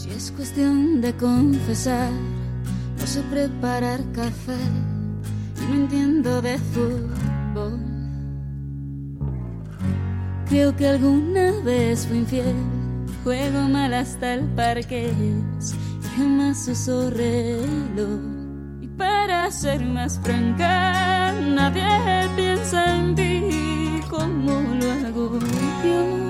Si es cuestión de confesar, no sé preparar café no entiendo de fútbol. Creo que alguna vez fui infiel, juego mal hasta el parque y jamás uso reloj. Y para ser más franca, nadie piensa en ti como lo hago yo,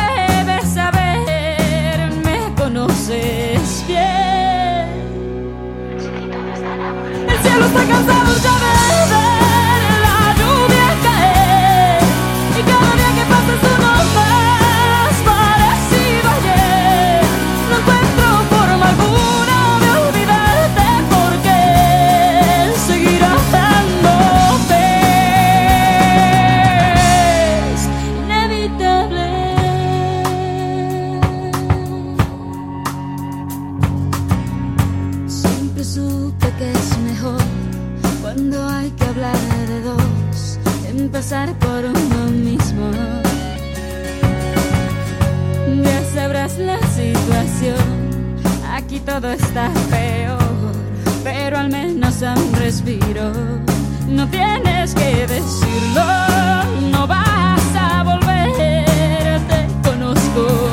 conoces bien. El cielo está cansado ya de empezar por uno mismo. Ya sabrás la situación, aquí todo está peor, pero al menos a un respiro. No tienes que decirlo, no vas a volver, te conozco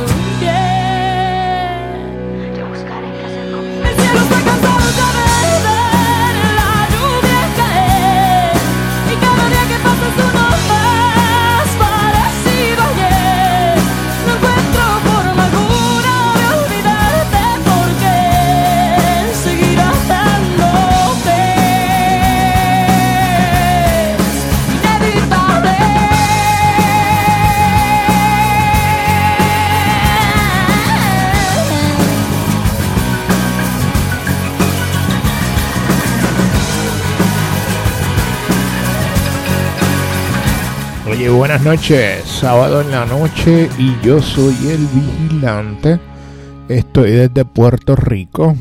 Oye, buenas noches. Sábado en la noche y yo soy el vigilante. Estoy desde Puerto Rico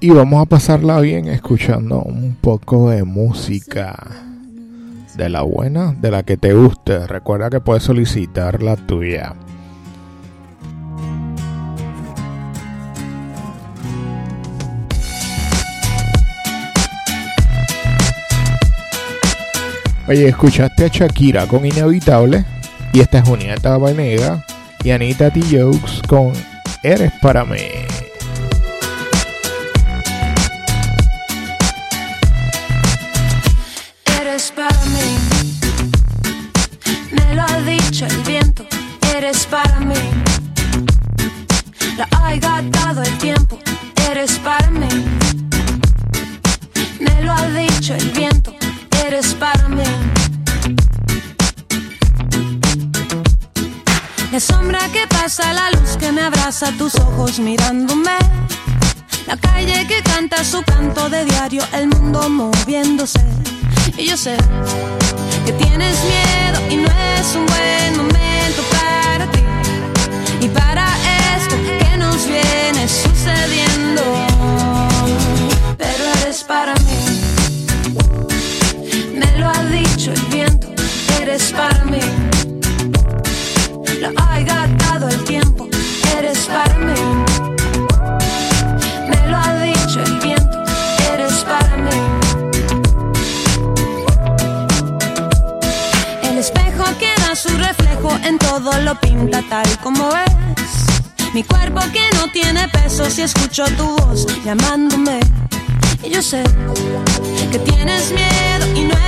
y vamos a pasarla bien escuchando un poco de música. De la buena, de la que te guste. Recuerda que puedes solicitar la tuya. Oye, escuchaste a Shakira con Inevitable. Y esta es Julieta Vanega y Anita T. Jokes con Eres para mí. Eres para mí, me lo ha dicho el viento. Eres para mí, la ha gastado el tiempo. Eres para mí, me lo ha dicho el viento. Eres para mí. La sombra que pasa, la luz que me abraza, tus ojos mirándome. La calle que canta su canto de diario, el mundo moviéndose. Y yo sé Mi cuerpo que no tiene peso si escucho tu voz llamándome. Y yo sé que tienes miedo y no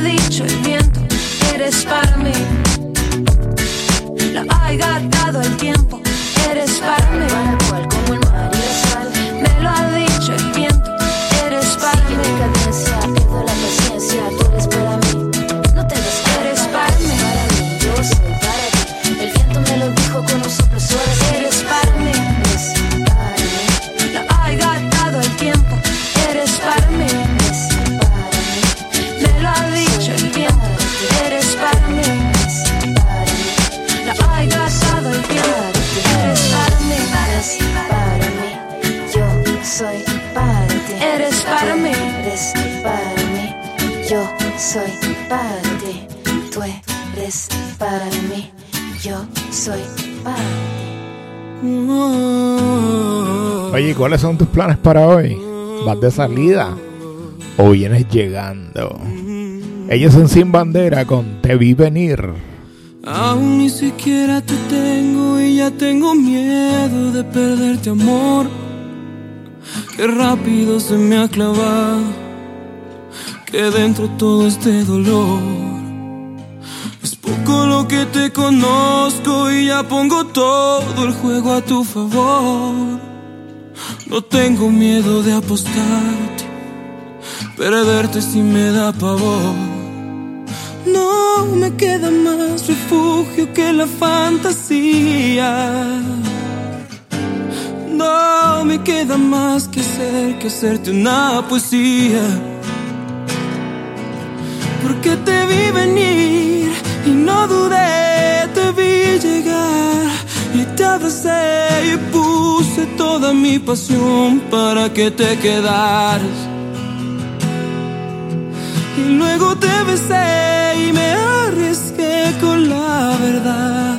dicho el viento, eres para mí. Lo ha gastado el tiempo, eres para mí. Oye, ¿cuáles son tus planes para hoy? ¿Vas de salida o vienes llegando? Ellos son Sin Bandera con Te Vi Venir. Aún ni siquiera te tengo y ya tengo miedo de perderte amor. Qué rápido se me ha clavado, que dentro todo este dolor. Es poco lo que te conozco y ya pongo todo el juego a tu favor. No tengo miedo de apostarte, perderte si me da pavor. No me queda más refugio que la fantasía. No me queda más que hacer que hacerte una poesía. Porque te vi venir y no dudé, te vi llegar y puse toda mi pasión para que te quedaras. Y luego te besé y me arriesgué con la verdad.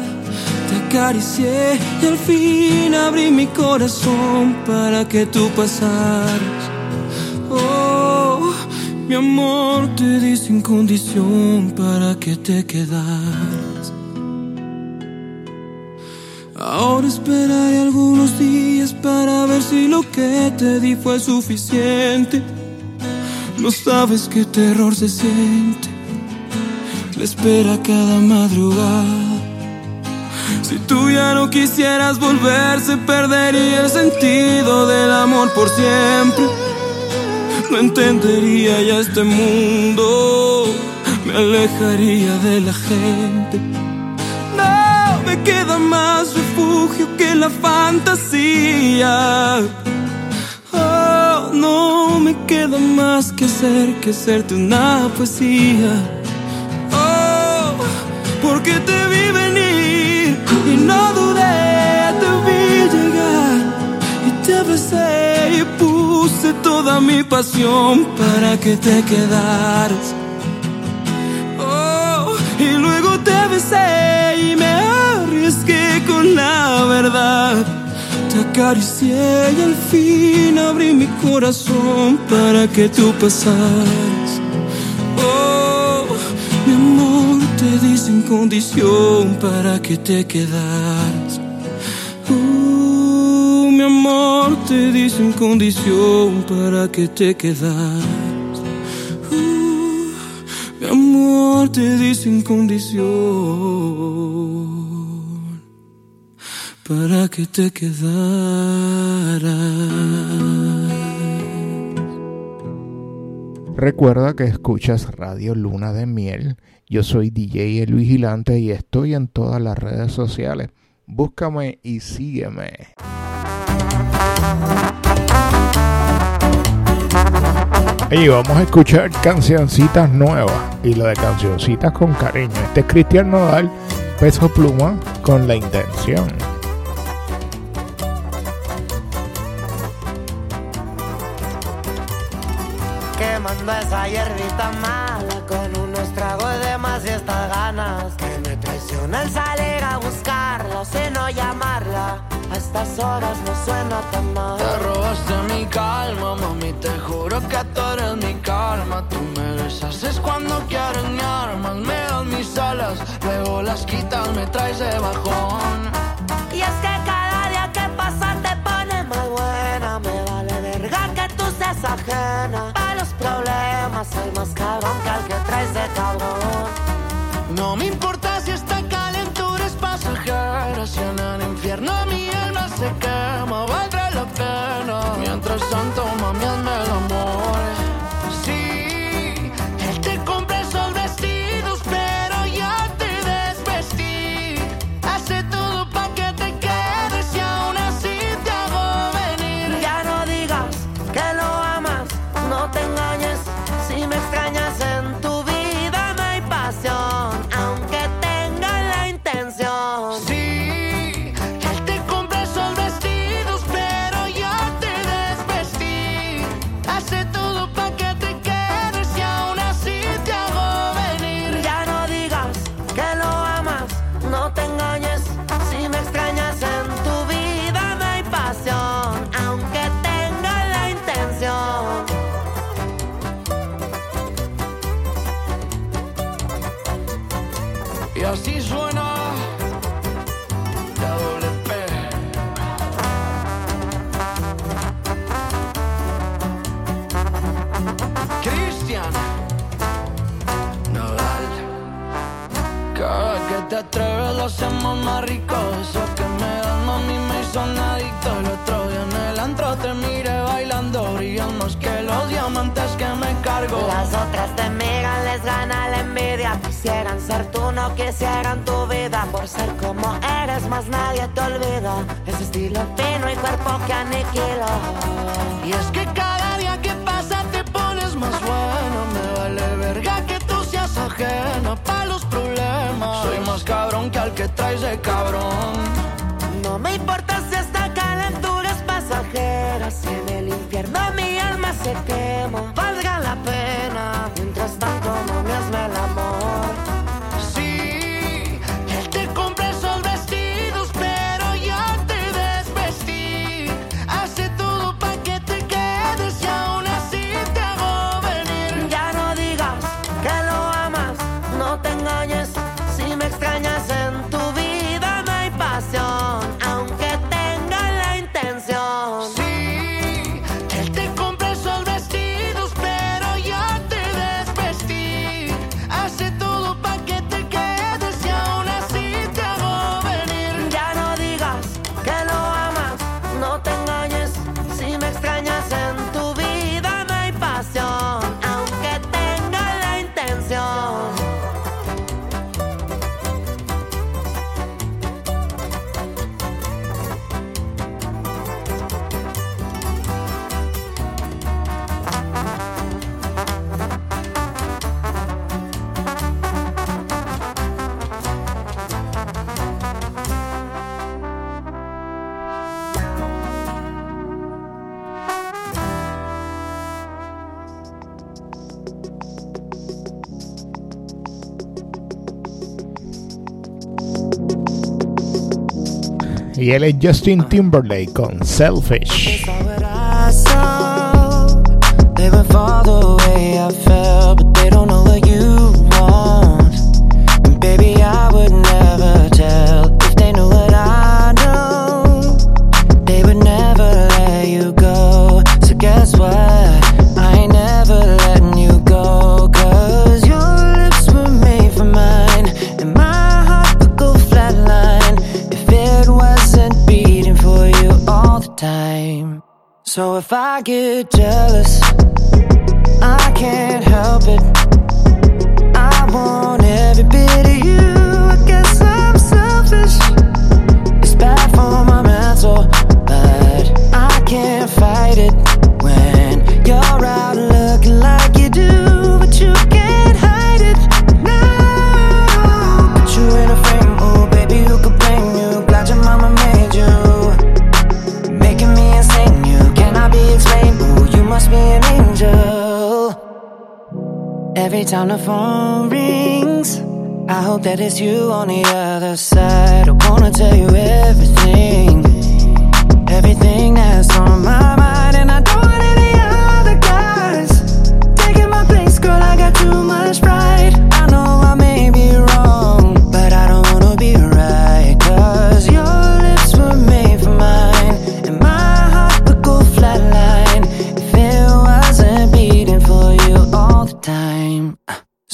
Te acaricié y al fin abrí mi corazón para que tú pasaras. Oh, mi amor te di sin condición para que te quedaras. Ahora esperaré algunos días para ver si lo que te di fue suficiente. No sabes qué terror se siente. La espera cada madrugada. Si tú ya no quisieras volver, se perdería el sentido del amor por siempre. No entendería ya este mundo. Me alejaría de la gente. Más refugio que la fantasía. Oh, no me queda más que hacer que hacerte una poesía. Oh, porque te vi venir y no dudé, te vi llegar y te besé y puse toda mi pasión para que te quedaras. Oh, y luego te besé con la verdad. Te acaricié y al fin abrí mi corazón para que tú pasaras. Oh, mi amor, te di sin condición para que te quedaras. Uh, mi amor, te di sin condición para que te quedaras. Uh, mi amor, te di sin condición para que te quedaras. Recuerda que escuchas Radio Luna de Miel. Yo soy DJ El Vigilante y estoy en todas las redes sociales. Búscame y sígueme. Y vamos a escuchar cancioncitas nuevas y lo de cancioncitas con cariño. Este es Cristian Nodal, peso pluma con la intención. hierbita mala con unos tragos de más y estas ganas que me traicionan salir a buscarla, sé no llamarla. A estas horas no suena tan mal. Te robaste mi calma, mami, te juro que tú eres mi calma. Tú me besas es cuando quieren me arman, me dan mis alas, luego las quitas, me traes de bajón. Y es que cada día que pasa te pone más buena, me vale verga que tú seas ajena problemas, el más cabrón que al que traes de cabrón. No me importa si esta calentura es pasajera, si andan en Otras te miran, les gana la envidia. Quisieran ser tú, no quisieran tu vida. Por ser como eres, más nadie te olvida. Ese estilo fino y cuerpo que aniquila. Y es que cada día que pasa te pones más bueno. Me vale verga que tú seas ajena para los problemas. Soy más cabrón que al que traes de cabrón. No me importa si esta calentura es pasajera. Si en el infierno mi alma se quema, valga la pena. y él es Justin Timberlake con Selfish. I get jealous. I can't. Time the phone rings, I hope that it's you on the other side. I wanna tell you everything, everything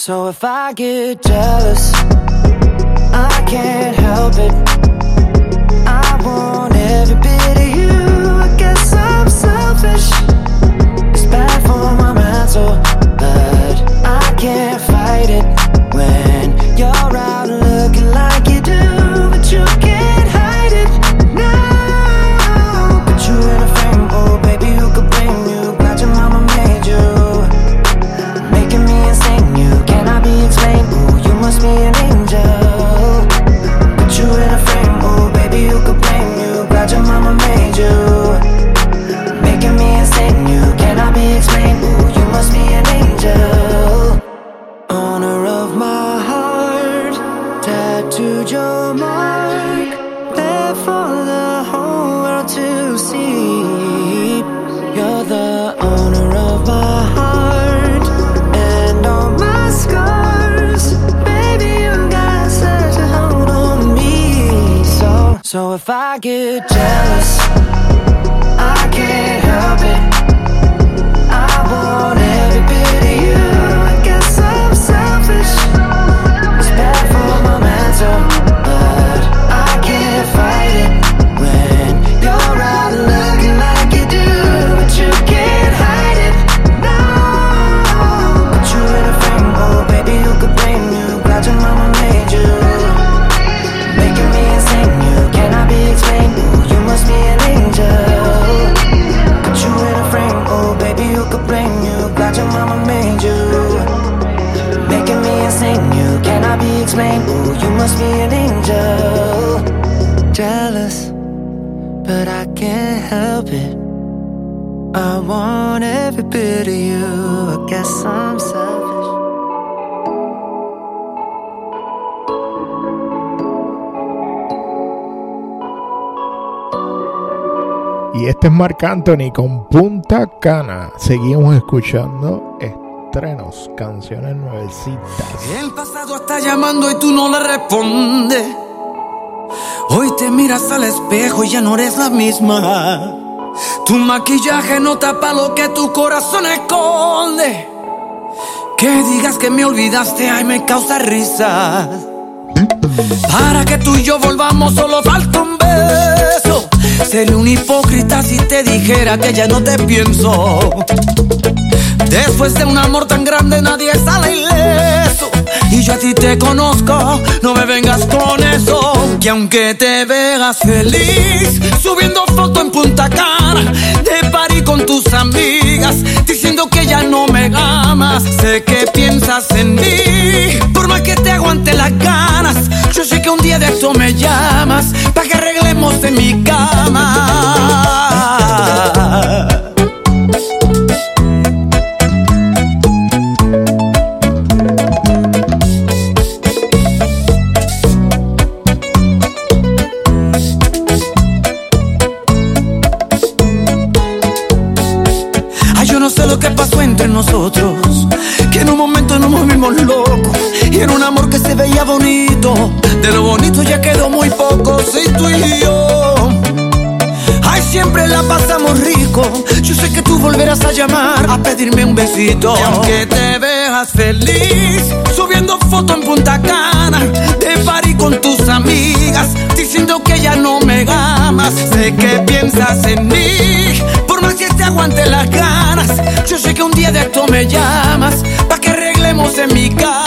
So if I get jealous, I can't help it. I want Ooh, you must be an if I get jealous. Must be an angel. Jealous, but I can't help it. I want every bit of you. I guess I'm selfish. Y este es Marc Anthony con Punta Cana. Seguimos escuchando estrenos, canciones nuevecitas. El pasado está llamando y tú no le respondes. Hoy te miras al espejo y ya no eres la misma. Tu maquillaje no tapa lo que tu corazón esconde. Que digas que me olvidaste, ay, me causa risa. Para que tú y yo volvamos, solo falta un beso. Sería un hipócrita si te dijera que ya no te pienso. Después de un amor tan grande, nadie sale ileso. Y yo a ti te conozco, no me vengas con eso. Que aunque te veas feliz, subiendo foto en Punta Cana, de party con tus amigas, no me amas. Sé que piensas en mí, por más que te aguante las ganas. Yo sé que un día de esto me llamas, para que arreglemos en mi cama. Era un amor que se veía bonito. De lo bonito ya quedó muy poco. Sí, tú y yo. Ay, siempre la pasamos rico. Yo sé que tú volverás a llamar a pedirme un besito. Y aunque te veas feliz, subiendo foto en Punta Cana, de party con tus amigas, diciendo que ya no me amas. Sé que piensas en mí, por más que te aguante las ganas. Yo sé que un día de esto me llamas, pa' que arreglemos en mi cama.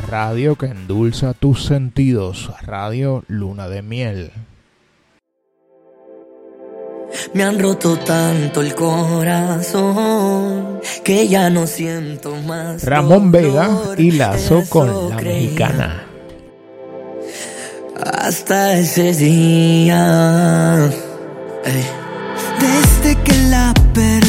Radio que endulza tus sentidos, Radio Luna de Miel. Me han roto tanto el corazón que ya no siento más. Ramón Vega y Lazo con la mexicana. Hasta ese día. Desde que la perdí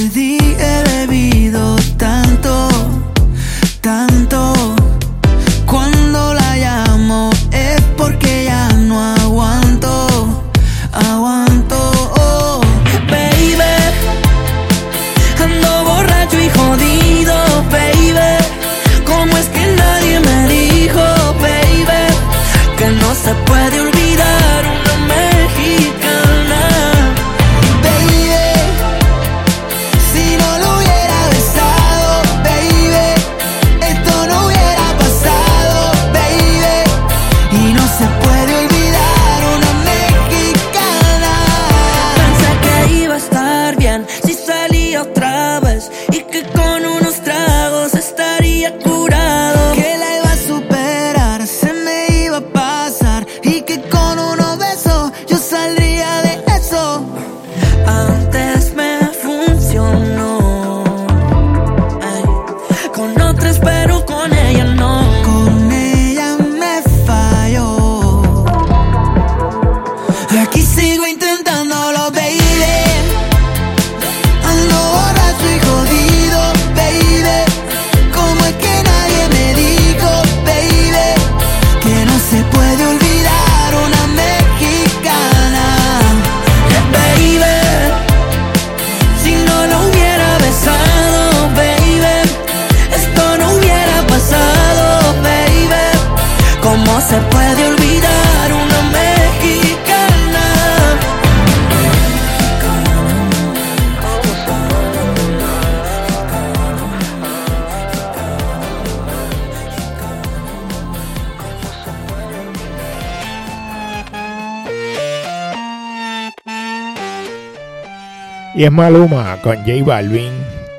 Y es Maluma con J Balvin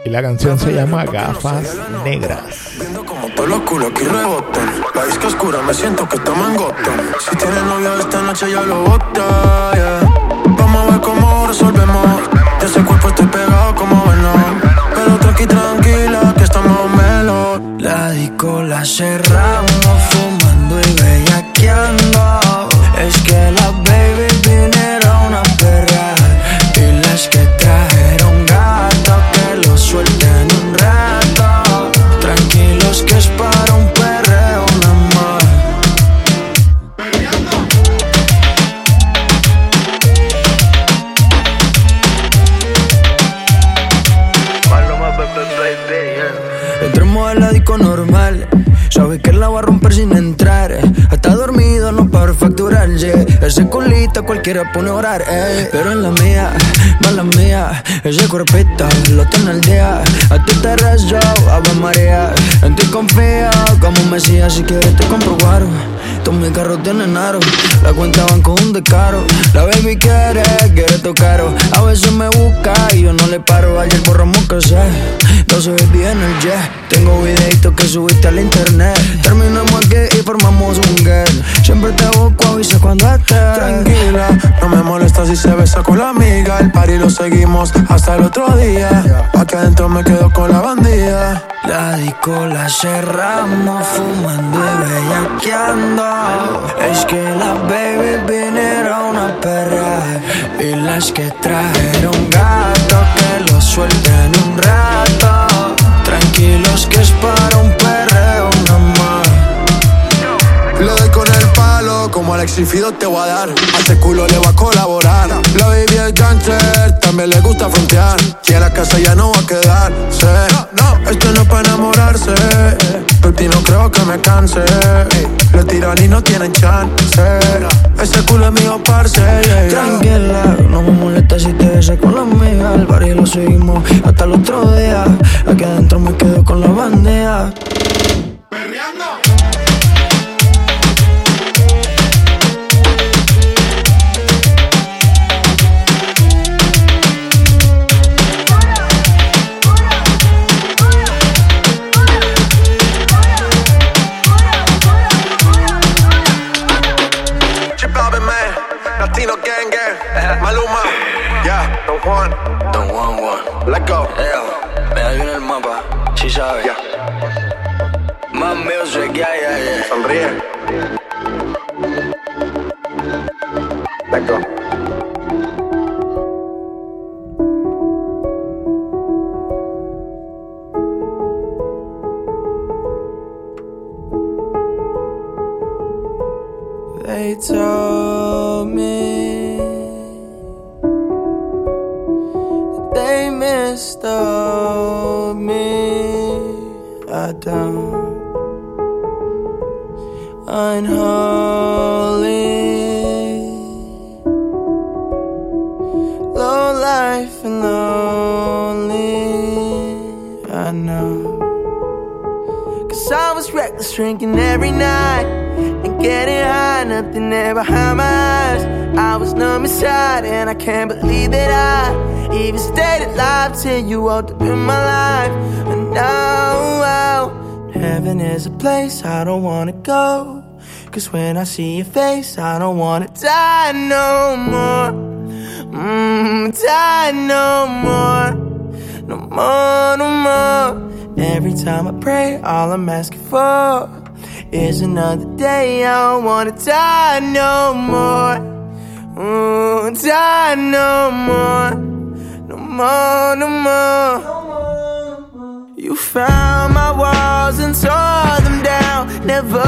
y la canción se llama Gafas Negras. Viendo como todos los culos aquí rebotan. La disco oscura, me siento que estamos en gota. Si tienes novio esta noche ya lo bota, yeah. Vamos a ver cómo resolvemos. De ese cuerpo estoy pegado como Venom. Pero tranqui, tranquila, que estamos melo. La disco la cerramos fumando y bellaqueando. Es que las cualquiera pone a orar. ey. Pero en la mía, mala mía. Ese cuerpito lo tiene al día. A ti te rezo, Ave María. En ti confío como un mesías. Si quieres te compro guaro. Todos mis carros tienen. La cuenta van con un descaro. La baby quiere, quiere tocar. A veces me busca y yo no le paro. Ayer borramos sé. No se ve bien el jet. Tengo videitos que subiste al internet. Terminamos aquí y formamos un girl. Siempre te busco, avisa cuando estés. Tranquila, no me molesta si se besa con la amiga. El party lo seguimos hasta el otro día. Aquí adentro me quedo con la bandida. La disco la cerramos fumando y bellaqueando. Es que las baby vinieron a perrear y las que trajeron gato que lo suelten un rato. Tranquilos que es para un perreo nada más. Le doy con el palo, como Alexis Fido te voy a dar. A ese culo le va a colaborar. La baby es gangster, también le gusta frontear. Y a la casa ya no va a quedarse. No, no, esto no es para enamorarse. Por ti no creo que me canse. Le tiran y no tienen chance. Ese culo es mío, parce. yeah. Tranquila, no me molesta si te besas con la amiga. El barrio lo seguimos hasta el otro día. Aquí adentro me quedo con la bandeja. Maluma, yeah, Don Juan. Don Juan Juan. Let go. Eo, me da en el mapa, si sabe. Más music, yeah, yeah, yeah. Sonríe. Let go. They told me missed of me. I don't unholy, low life and lonely. I know. Cause I was reckless drinking every night and getting high, nothing ever behind my eyes. I was numb inside, and I can't believe that I even stayed alive till you walked up in my life. And now, heaven is a place I don't wanna go. Cause when I see your face, I don't wanna die no more. Mmm, die no more. No more, no more. Every time I pray, all I'm asking for is another day. I don't wanna die no more. Ooh, die no more. No more, no more. You found my walls and tore them down. Never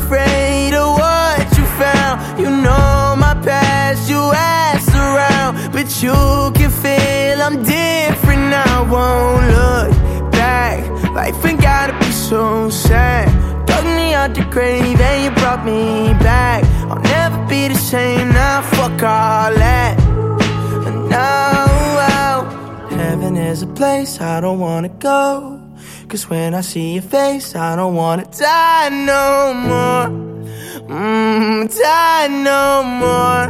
afraid of what you found. You know my past, you asked around. But you can feel I'm different now. Won't look back. Life ain't gotta be so sad. Dug me out the grave and you brought me back. I'll never be the same now. Fuck all that. And now, heaven is a place I don't wanna go. Cause when I see your face, I don't wanna die no more. Mmm, die no more.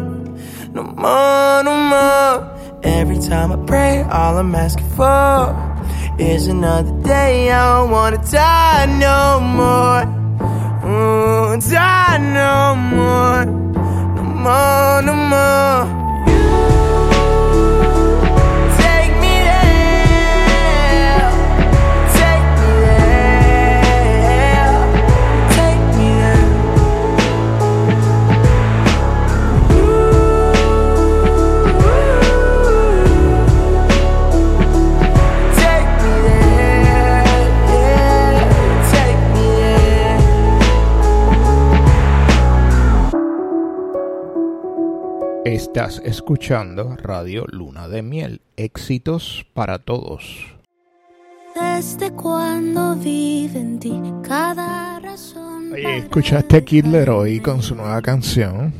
No more, no more. Every time I pray, all I'm asking for is another day. I don't wanna die no more. Ooh, die no more. No more, no more. Estás escuchando Radio Luna de Miel. Éxitos para todos. Desde cuando vive en ti cada razón. Oye, escuchaste a Kid Leroy con su nueva canción.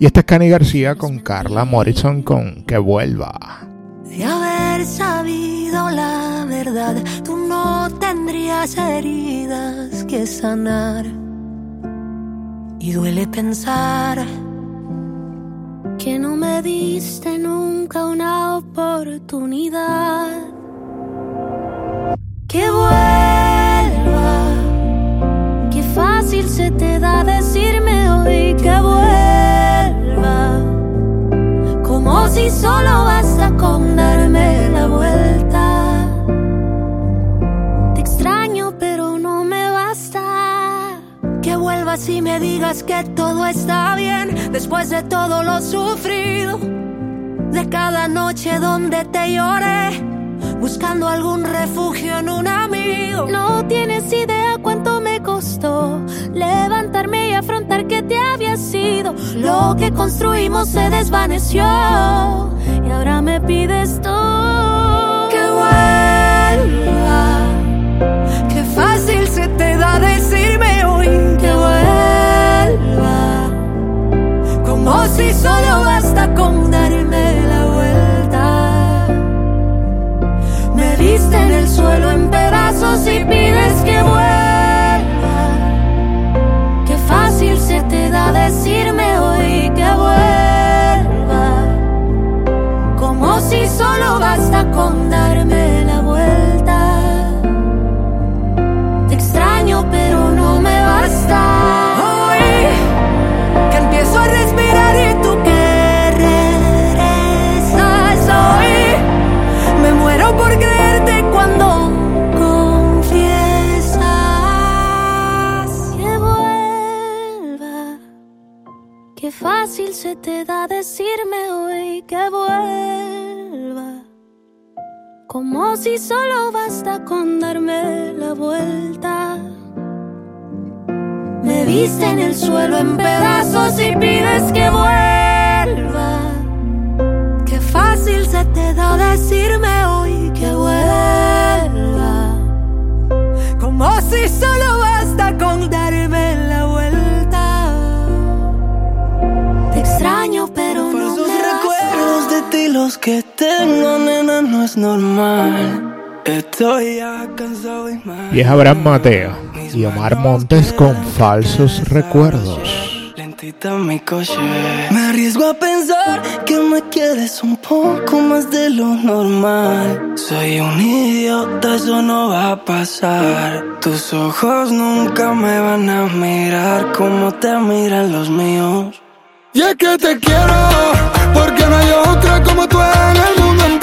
Y esta es Cani García con Carla Morrison con Que vuelva. De haber sabido la verdad, tú no tendrías heridas que sanar. Y duele pensar que no me diste nunca una oportunidad. Que vuelva, qué fácil se te da decirme hoy que vuelva. Como si solo basta con darme la vuelta. Que vuelvas y me digas que todo está bien después de todo lo sufrido. De cada noche donde te lloré, buscando algún refugio en un amigo. No tienes idea cuánto me costó levantarme y afrontar que te había sido. Lo que construimos se desvaneció y ahora me pides tú que vuelva. O si solo basta con darme la vuelta. Me diste en el suelo en pedazos y pides que vuelva. Qué fácil se te da decirme hoy que vuelva. Como si solo basta con darme la vuelta. Te extraño pero no me basta. fácil se te da decirme hoy que vuelva. Como si solo basta con darme la vuelta. Me viste en el suelo en pedazos y pides que vuelva. Qué fácil se te da decirme hoy que vuelva. Como si solo basta con darme que tengo, nena, no es normal. Estoy ya cansado y mal. Y es Abraham Mateo y Omar Montes con falsos recuerdos. Lentita mi coche. Me arriesgo a pensar que me quieres un poco más de lo normal. Soy un idiota, eso no va a pasar. Tus ojos nunca me van a mirar como te miran los míos. Y es que te quiero, porque no hay otra como tú en el mundo.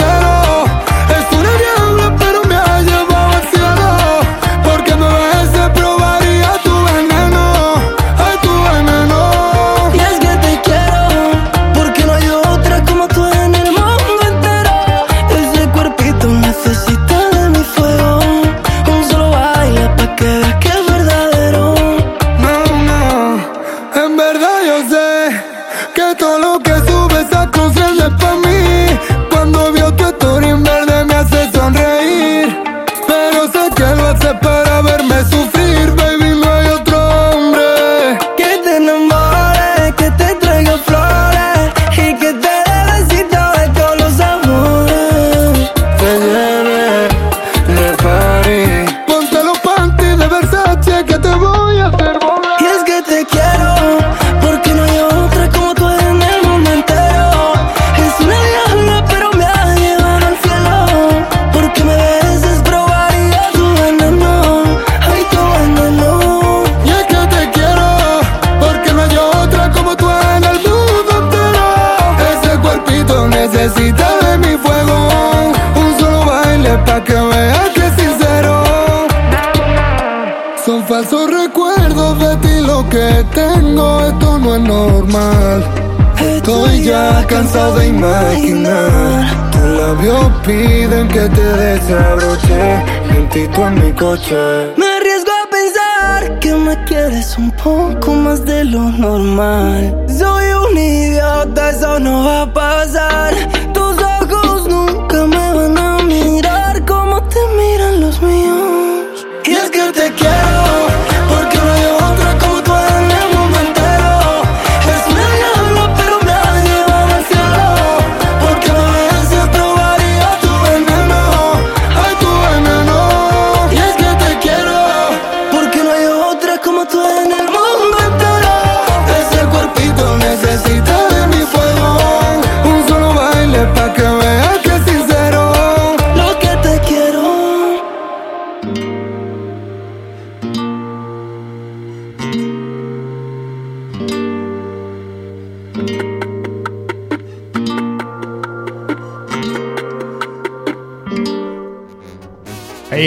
Me arriesgo a pensar que me quieres un poco más de lo normal. Soy un idiota, eso no va a pasar.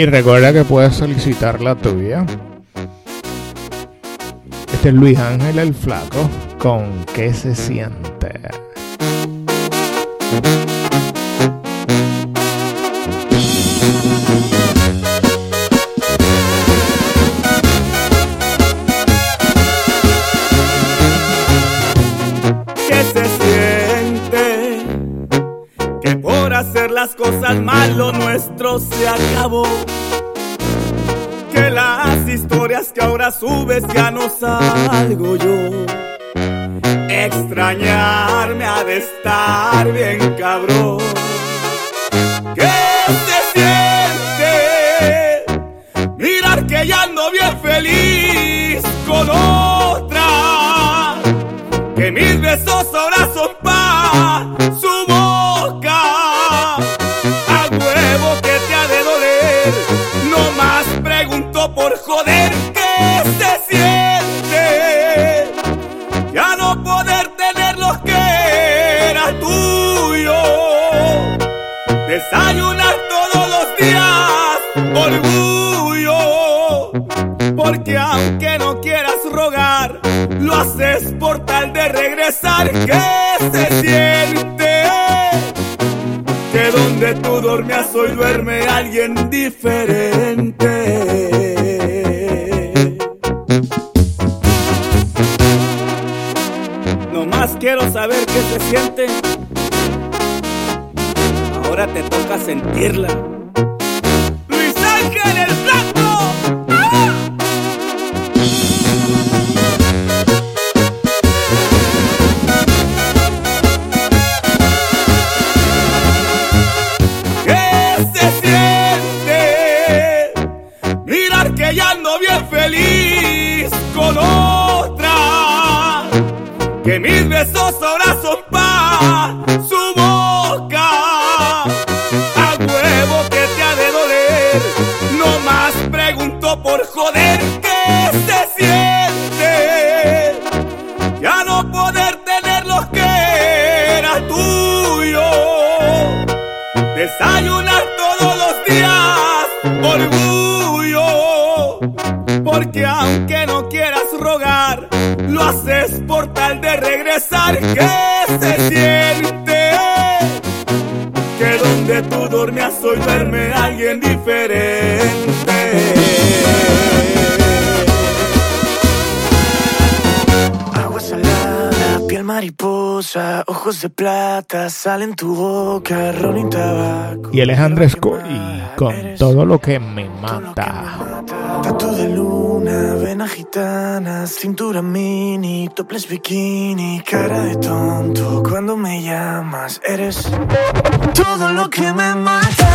Y recuerda que puedes solicitar la tuya. Este es Luis Ángel el Flaco con ¿Qué se siente? Mis besos ahora ¿Qué se siente? Que donde tú dormías hoy duerme alguien diferente. Agua salada, piel mariposa, ojos de plata, sal en tu boca, ron y tabaco. Y él es Andrés Coy con todo lo que me mata. Tatu de luna, vena gitana, cintura mini, topless bikini, cara de tonto. Cuando me llamas, eres todo lo que me mata.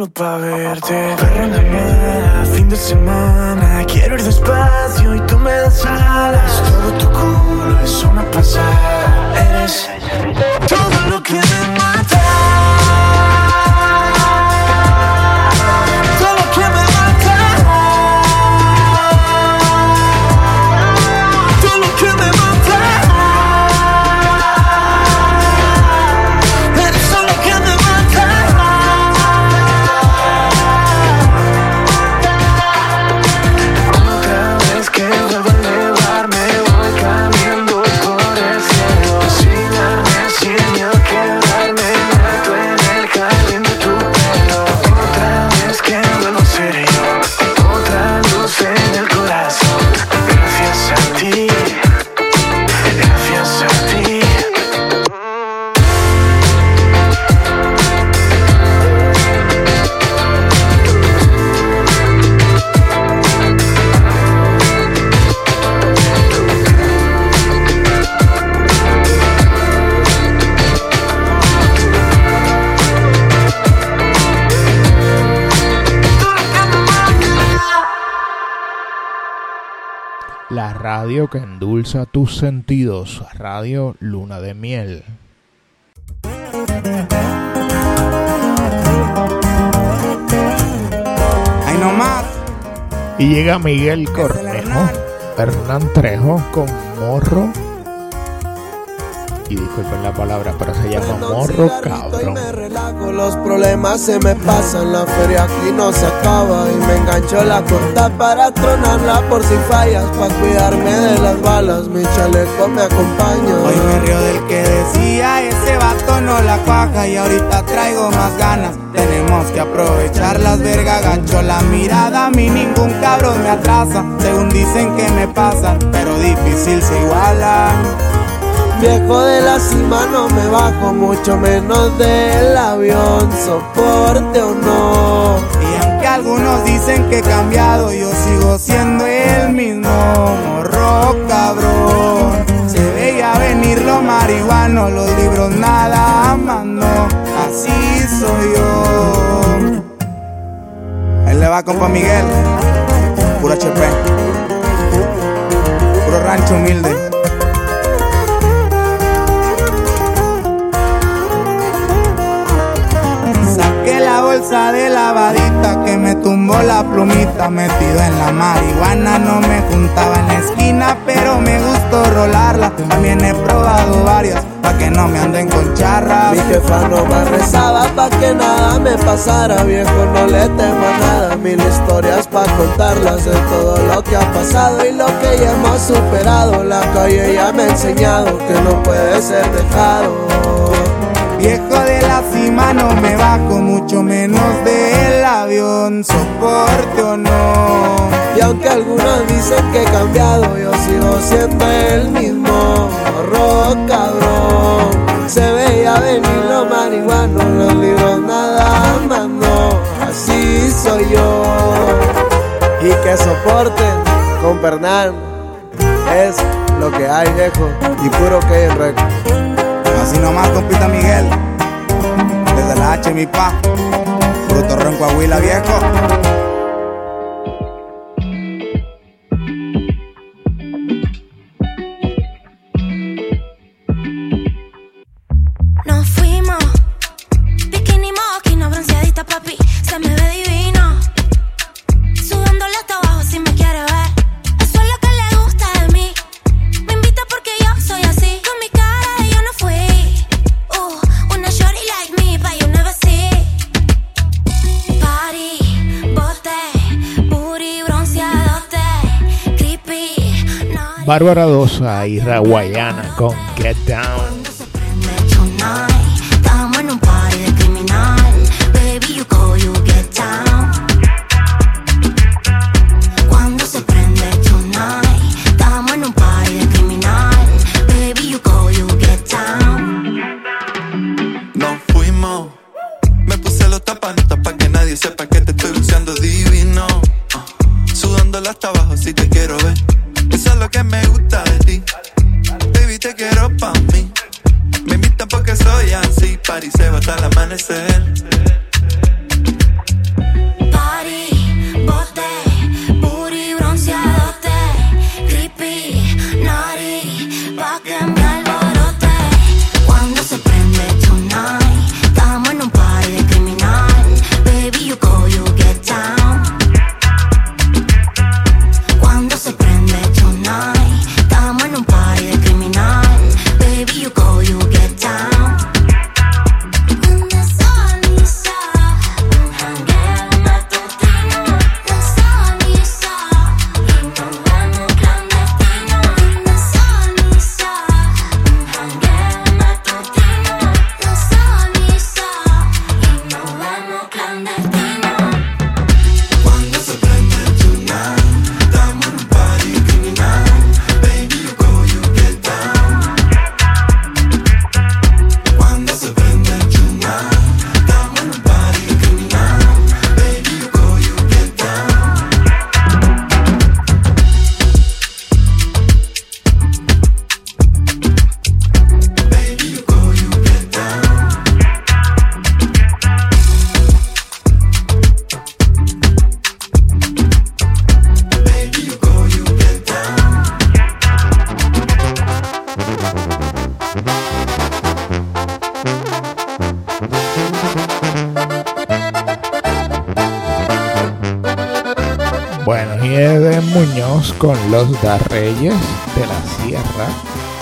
Solo pa' verte. Perro en la mera, fin de semana, quiero ir despacio y tú me das alas. Todo tu culo es una pasada, eres todo radio que endulza tus sentidos. Radio Luna de Miel. Ahí nomás. Y llega Miguel Cornejo, Hernán Trejo con morro. Y disculpen la palabra, pero se llama morro cabrón. relajo, los problemas se me pasan, la feria aquí no se acaba y me engancho la corta para tronarla por si fallas, para cuidarme de las balas, mi chaleco me acompaña. Hoy me río del que decía ese vato no la cuaja y ahorita traigo más ganas. Tenemos que aprovechar las vergas, gancho la mirada, a mí ningún cabrón me atrasa. Según dicen que me pasa, pero difícil se iguala. Viejo de la cima no me bajo, mucho menos del avión, soporte o no. Y aunque algunos dicen que he cambiado, yo sigo siendo el mismo morro cabrón. Se veía venir lo marihuano, los libros nada más no, así soy yo. Él le va compa Miguel, puro HP, la plumita metido en la marihuana. No me juntaba en la esquina, pero me gustó rolarla. También he probado varias pa' que no me anden con charras. Mi jefa no me rezaba pa' que nada me pasara, viejo, no le temo nada. Mil historias pa' contarlas de todo lo que ha pasado y lo que ya hemos superado. La calle ya me ha enseñado que no puede ser dejado. Viejo de la cima no me bajo, mucho menos del avión, soporte o no. Y aunque algunos dicen que he cambiado, yo sigo siendo el mismo rock cabrón. Se veía venir lo marihuano, los libros nada más no, así soy yo. Y que soporten con Pernán, es lo que hay viejo, y puro que hay récord. Así nomás, compita Miguel. Desde la H, mi pa. Fruto ron Coahuila, viejo. Bárbara Dosa y Raguayana con Get Down. Eden Muñoz con los Darreyes de la Sierra.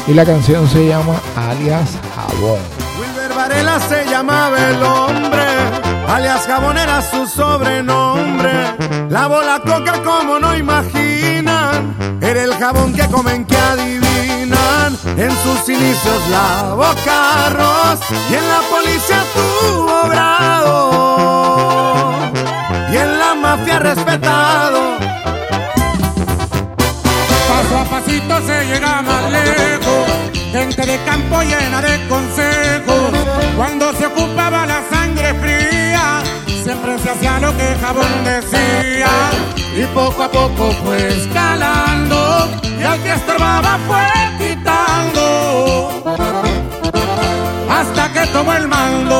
Y la canción se llama Alias Jabón. Wilber Varela se llamaba el hombre, alias Jabón era su sobrenombre. Lavó la coca como no imaginan, era el jabón que comen que adivinan. En sus inicios lavó carros y en la policía tuvo grado. Y en la mafia respetado. Se llega más lejos, gente de campo llena de consejos. Cuando se ocupaba la sangre fría, siempre se hacía lo que Jabón decía. Y poco a poco fue escalando, y al que estorbaba fue quitando. Hasta que tomó el mando.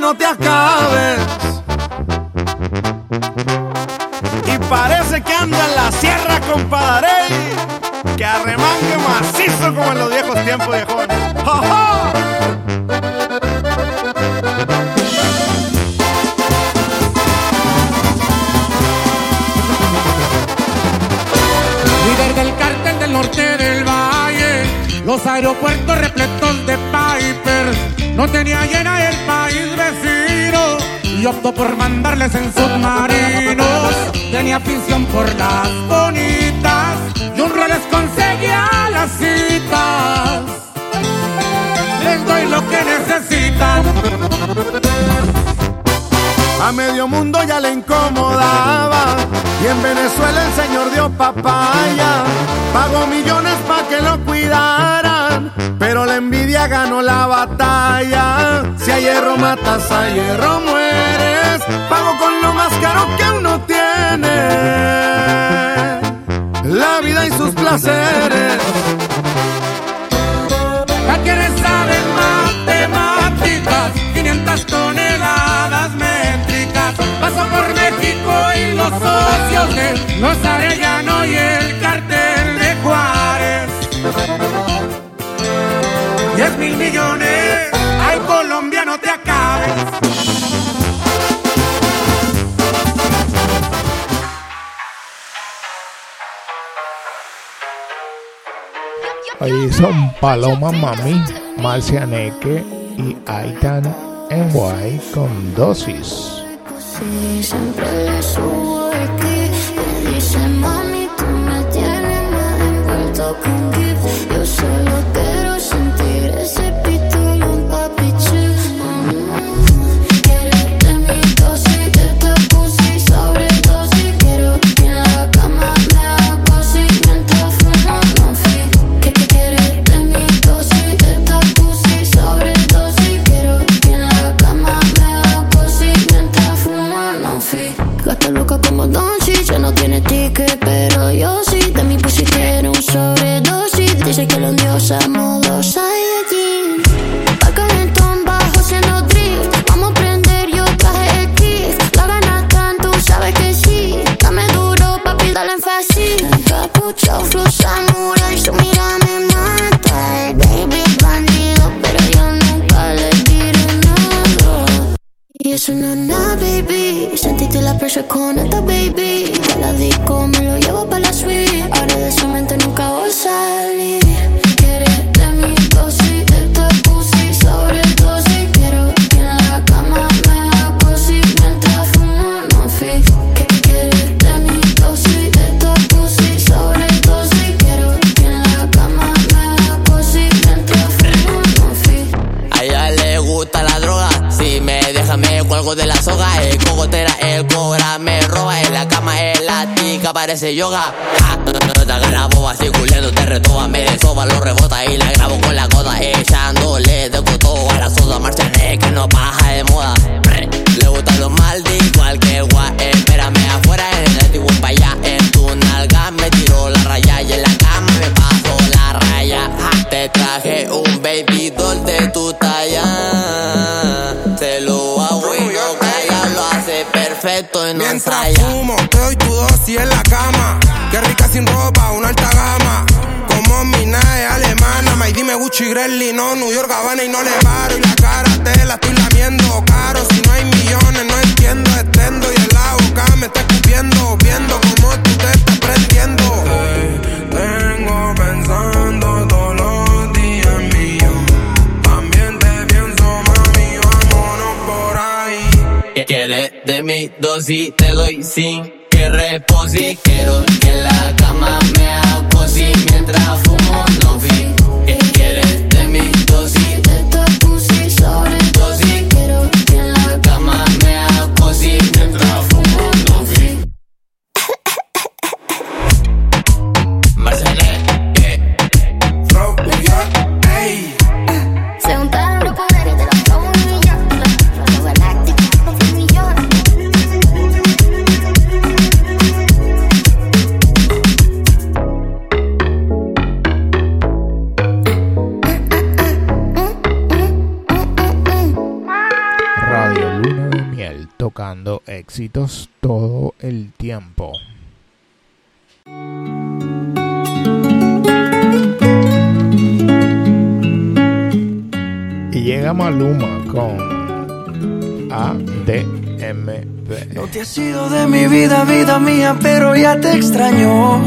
No te acabes. Y parece que anda en la sierra, compadre. Que arremangue macizo como en los viejos tiempos, viejón. ¡Ja, ja! líder del cártel del norte del valle, los aeropuertos repletos de Piper, no tenía llena el país y optó por mandarles en submarinos. Tenía afición por las bonitas y un les conseguía las citas. Les doy lo que necesitan. A medio mundo ya le incomodaba y en Venezuela el señor dio papaya. Pagó millones para que lo cuidaran, pero la envidia ganó la batalla. Si a hierro matas, a hierro mueres. Pago con lo más caro que uno tiene, la vida y sus placeres. ¿A quienes saben matemáticas? 500 toneladas métricas. Paso por México y los socios de los Arellano y el mil millones, ay Colombia no te acabes. Ahí son Paloma Mami, Marcia Neque y Aitan NY con dosis. Sí, siempre le subo el clip. Me dice, mami, tú me tienes más envuelto que nada, baby. Sentiste la presión con esta baby. La disco me lo llevo para la suite. Ahora de su mente nunca voy a salir. De la soga. El cogotera, el cobra me roba. En la cama es la tica, parece yoga. Ja, no, no, te la boba, si culiando te retoba. Me desoba, lo rebota y la grabo con la coda. Echándole de coto a la soda. Marciané que no baja de moda. Le gustan los malditos, igual que guay. Espérame afuera en el antiguo pa' allá. En tu nalga me tiro la raya y en la cama me paso la raya. Te traje un baby doll de tu Mientras ensaya. fumo, te doy tu dosis en la cama. Qué rica sin ropa, una alta gama. Como mi nave alemana. May dime Gucci, Grelly, no, New York, Habana y no le paro. Y la cara te la estoy lamiendo caro. Si no hay millones, no entiendo. Extendo y en la boca me está escupiendo. Viendo cómo tú te estás prendiendo. tengo pensando de mi dosis, te doy sin que reposi. Quiero que la cama me así mientras éxitos todo el tiempo. Y llega Maluma con ADMB. No te has sido de mi vida, vida mía, pero ya te extraño.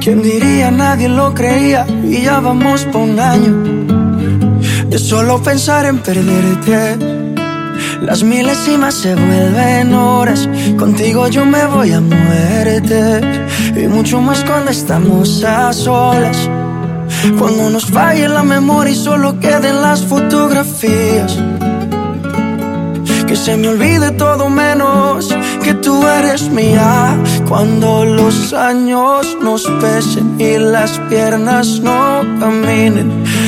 ¿Quién diría? Nadie lo creía y ya vamos por un año. De solo pensar en perderte. Las milésimas se vuelven horas. Contigo yo me voy a muerte. Y mucho más cuando estamos a solas. Cuando nos falle la memoria y solo queden las fotografías. Que se me olvide todo menos que tú eres mía. Cuando los años nos pesen y las piernas no caminen,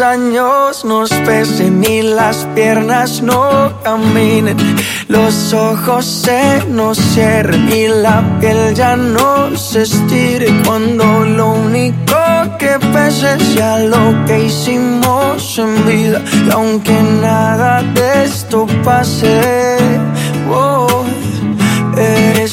años nos pesen y las piernas no caminen, los ojos se nos cierren y la piel ya no se estire. Cuando lo único que pese sea lo que hicimos en vida, y aunque nada de esto pase, oh, Eres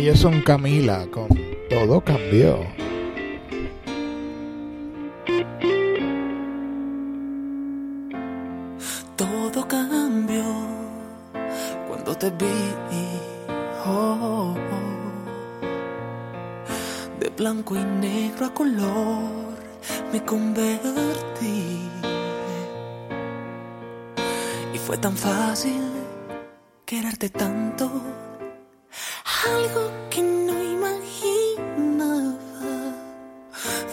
Ellos son Camila con Todo cambió. Todo cambió cuando te vi. oh. De blanco y negro a color me convertí. Y fue tan fácil quererte tanto. Algo que no imaginaba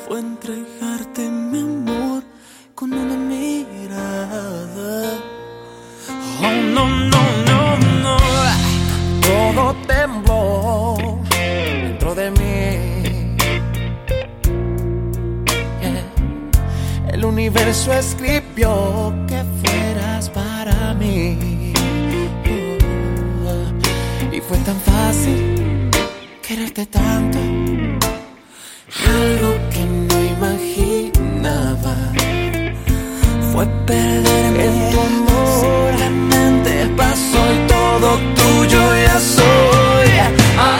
fue entregarte mi amor con una mirada. Oh, no, no, no, no. Todo tembló dentro de mí. El universo escribió que fueras para mí. Fue tan fácil quererte tanto. Algo que no imaginaba fue perderme en tu amor. Simplemente pasó y todo tuyo ya soy.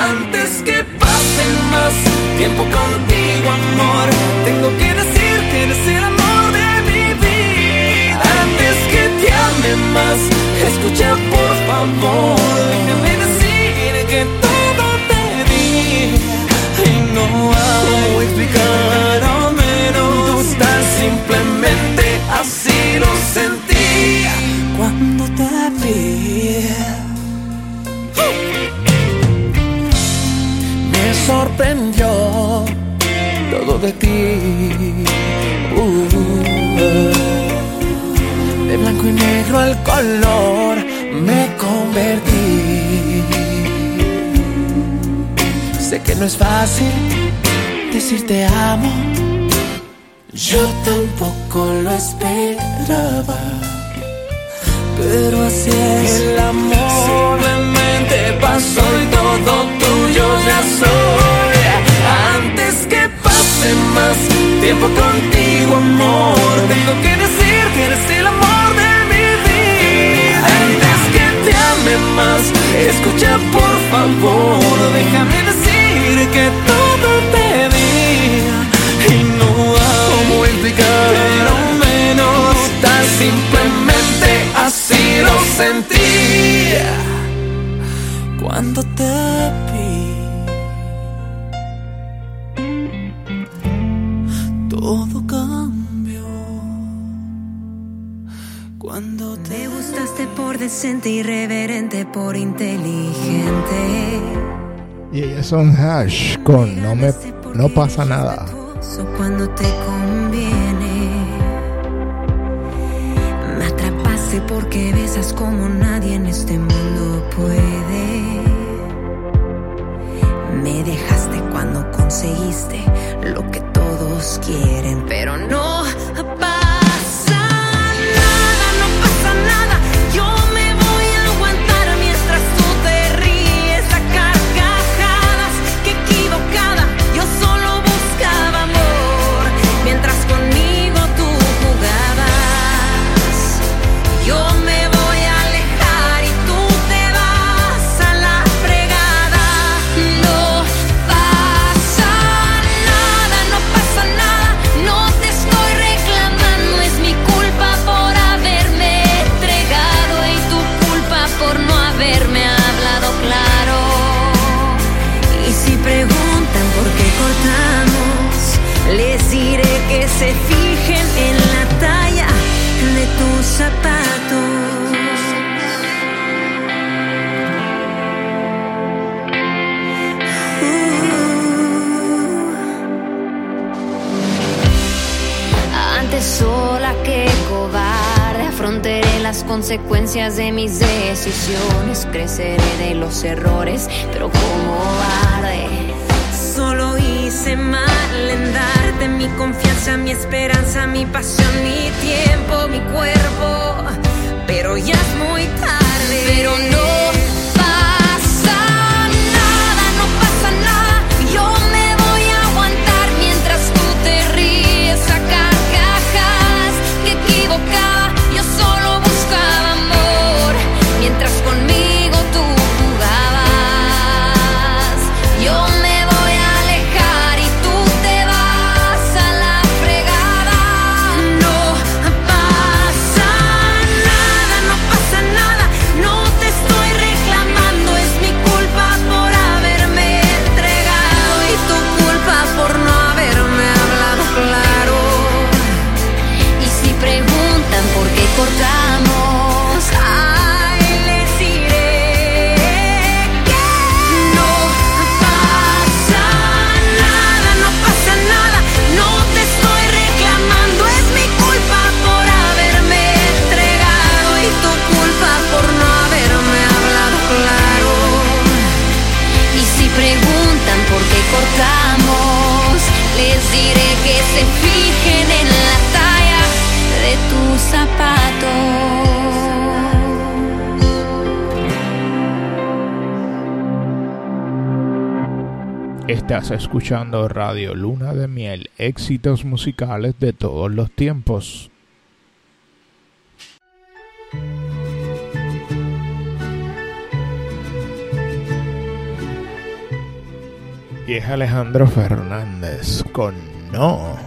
Antes que pase más tiempo contigo, amor, tengo que decir que eres el amor de mi vida. Antes que te ame más, escucha por favor, que todo te di. Y no hago explicar, al menos estás simplemente así lo vi. Me sorprendió todo de ti. Uh, de blanco y negro al color me convertí. Sé que no es fácil decirte amo. Yo tampoco lo esperaba. Pero así es el amor. Simplemente pasó y todo tuyo ya soy. Antes que pase más tiempo contigo, amor, tengo que decir que eres el amor de mi vida. Antes que te ame más, escucha por favor, decir que todo te diga y no como explicar, pero menos tan simplemente así lo sentí cuando te vi. Todo cambió cuando te Me gustaste por decente, irreverente, por inteligente. Y ellas son Hash con No me no pasa nada. Cuando te conviene. Me atrapaste porque besas como nadie en este mundo puede. Me dejaste cuando conseguiste lo que todos quieren, pero no consecuencias de mis decisiones, creceré de los errores, pero como cobarde. Solo hice mal en darte mi confianza, mi esperanza, mi pasión, mi tiempo, mi cuerpo. Pero ya es muy tarde. Pero no Estás escuchando Radio Luna de Miel, éxitos musicales de todos los tiempos. Y es Alejandro Fernández con No.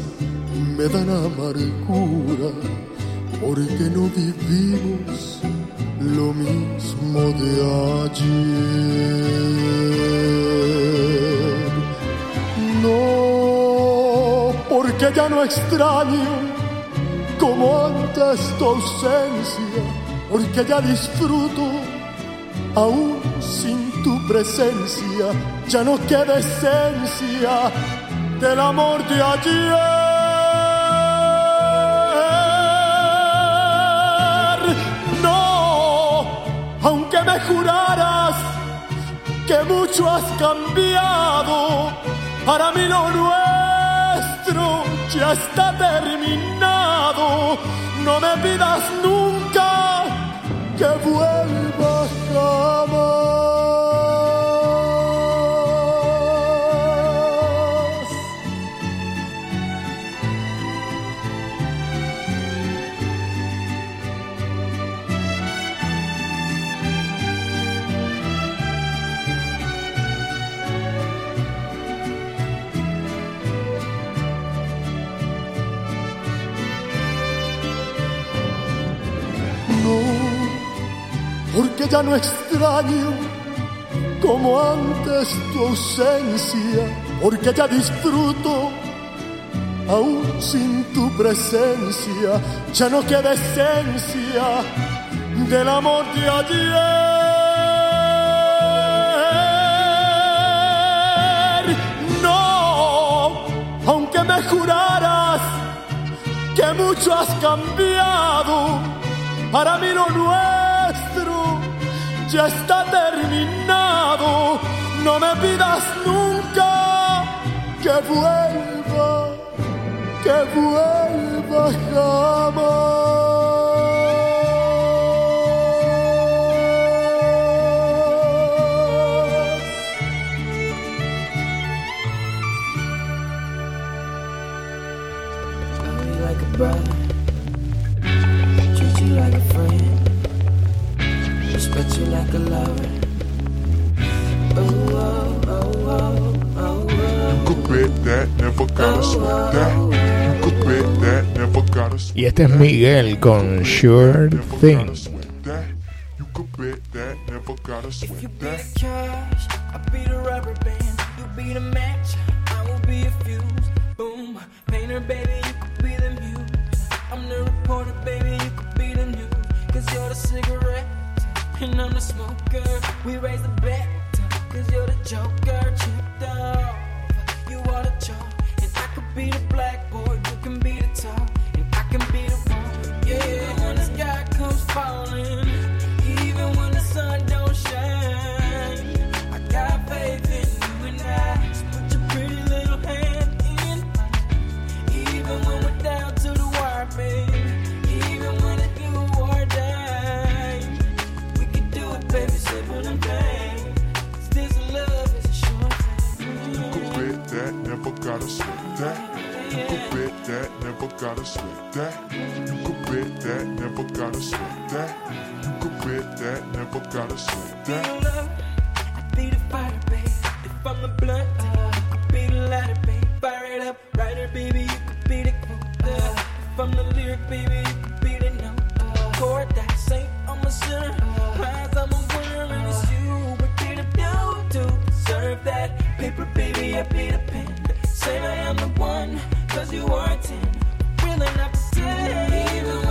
me dan amargura, porque no vivimos lo mismo de ayer. No, porque ya no extraño como antes tu ausencia, porque ya disfruto aún sin tu presencia, ya no queda esencia del amor de ayer. Mucho has cambiado, para mí lo nuestro ya está terminado. No me pidas nunca que vuelvas jamás. Ya no extraño como antes tu ausencia, porque ya disfruto aún sin tu presencia, ya no queda esencia del amor de ayer. No, aunque me juraras que mucho has cambiado, para mí lo nuestro ya está terminado. No me pidas nunca que vuelva, que vuelva. Y este es Miguel con Sure Thing. You could bet that, never gotta sweat that. You could bet that, never gotta sweat that. I be the fire, babe. If I'm the blunt, you could be the lighter, babe. Fire it up, writer, baby, you could be the quote. Uh, if I'm the lyric, baby, you could be the note. Uh, chord that saint, I'm a sinner. Prize, I'm a winner, and it's you. We get a do to deserve that paper, baby. I be the pen. Say I am the one, cause you are a 10. Willing even when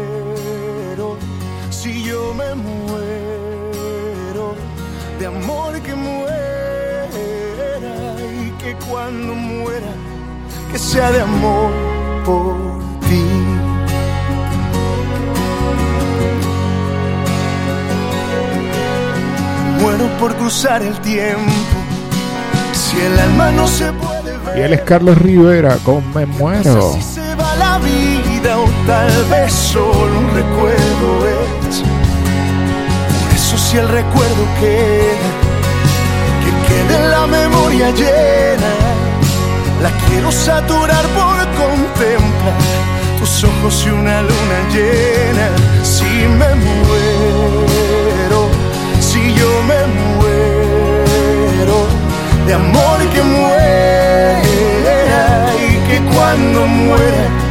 si yo me muero, de amor que muera y que cuando muera, que sea de amor por ti. Muero por cruzar el tiempo, si el alma no se puede ver. Y él es Carlos Rivera con Me Muero. Si se va la vida o tal vez solo un recuerdo es. Por eso si el recuerdo queda, que quede la memoria llena. La quiero saturar por contemplar tus ojos y una luna llena. Si me muero, si yo me muero, de amor que muera y que cuando muera,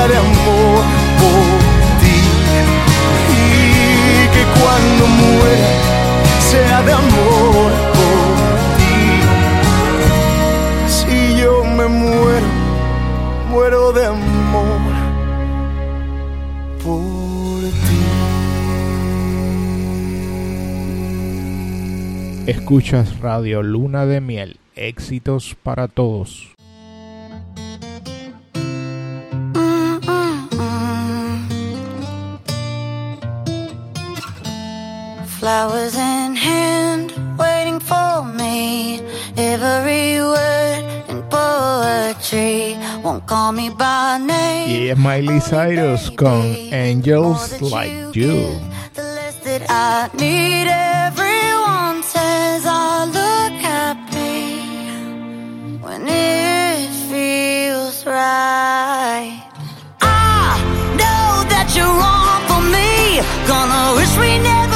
de amor por ti. Y que cuando muera, sea de amor por ti. Si yo me muero, muero de amor por ti. Escuchas Radio Luna de Miel. Éxitos para todos. Flowers in hand, waiting for me. Every word in poetry won't call me by name. Y es Miley Cyrus con Angels Like You. The list that I need. Everyone says I look happy when it feels right. I know that you're wrong for me. Gonna wish we never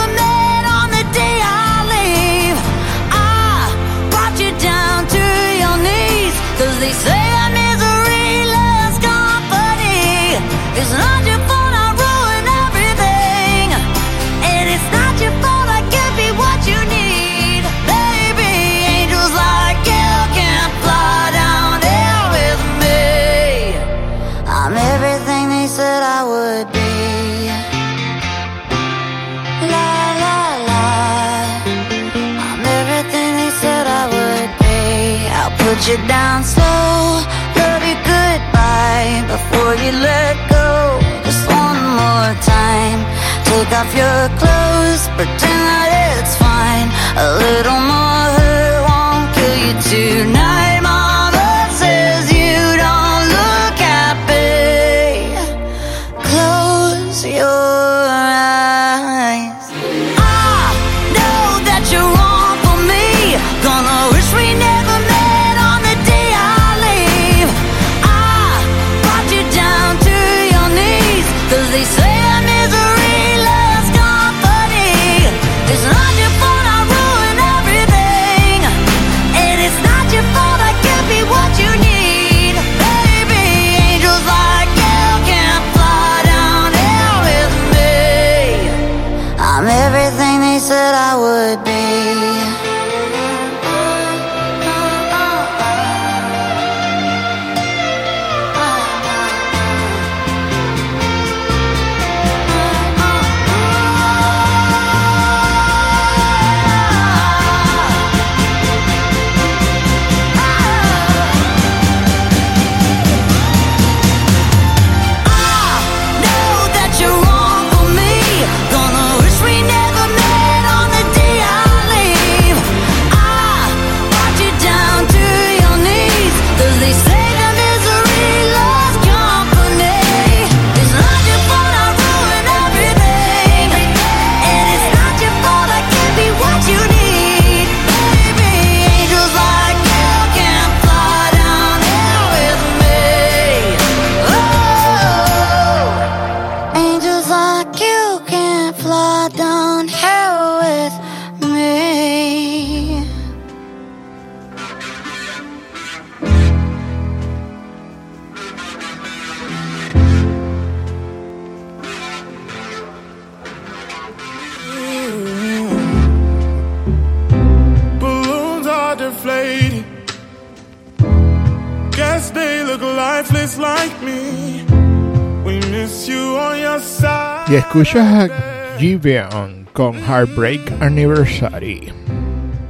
Escuchas a Giveon con Heartbreak Anniversary.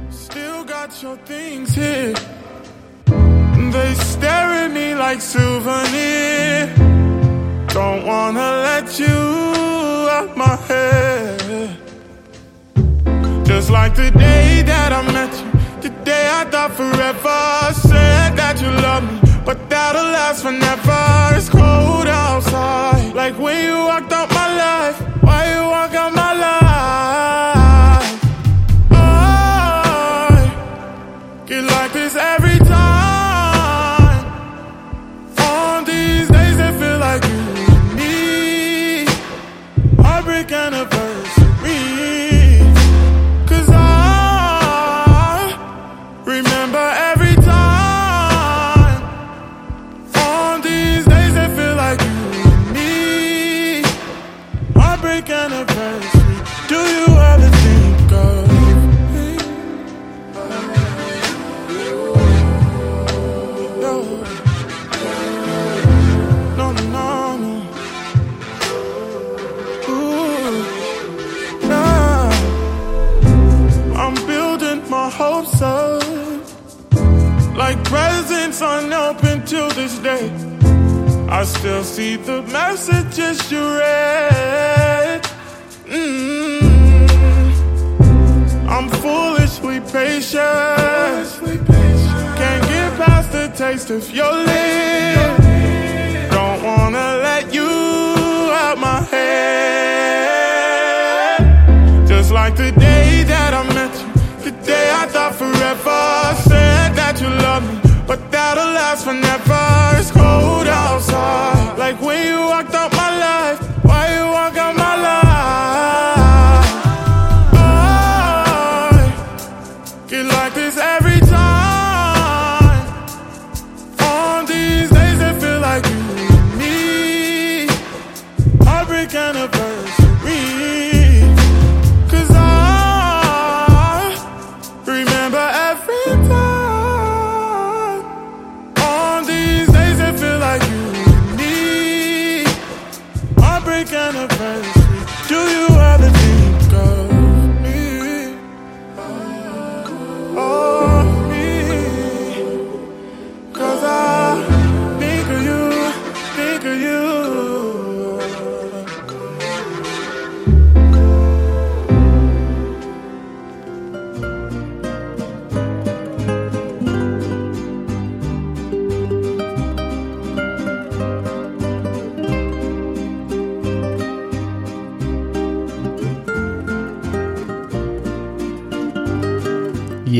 Still got your things here. They stare at me like souvenir. Don't wanna let you out my head. Just like the day that I met you, the day I thought forever. Said that you love me, but that'll last forever. It's cold outside, like when you walked out life. Why you walk on out till this day, I still see the messages you read. Mm-hmm. I'm foolishly patient. Can't get past the taste of your lips. Last forever. it's cold outside. Like when you walk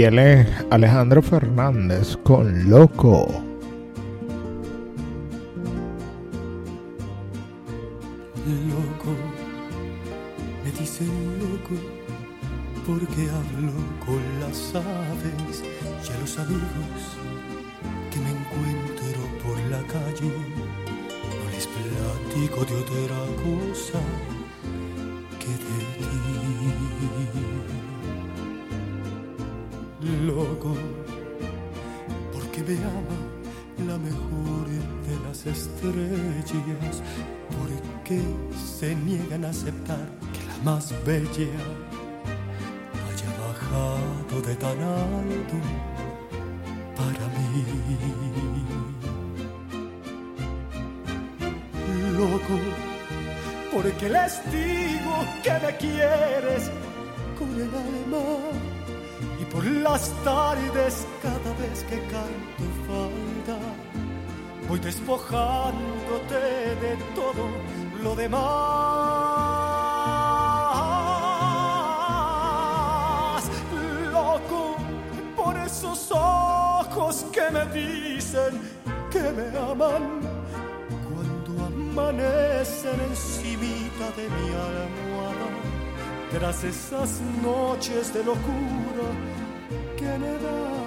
Él es Alejandro Fernández con Loco. Loco, me dicen loco porque hablo con las aves y a los amigos que me encuentro por la calle. No les platico de otra cosa que de ti. Loco, porque me ama la mejor de las estrellas, porque se niegan a aceptar que la más bella haya bajado de tan alto para mí. Loco, porque les digo que me quieres con el alma las tardes cada vez que canto falda voy despojándote de todo lo demás. Loco por esos ojos que me dicen que me aman cuando amanecen encimita de mi almohada tras esas noches de locura que me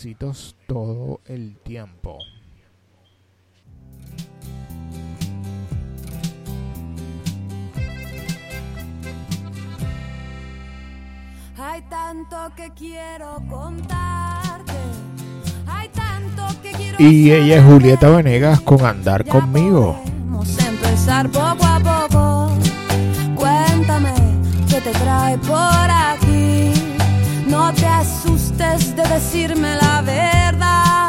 éxitos todo el tiempo. Hay tanto que quiero contarte. Hay tanto que quiero Y ella es Julieta Venegas con Andar conmigo. Vamos a empezar poco a poco. Cuéntame qué te trae por aquí. De decirme la verdad.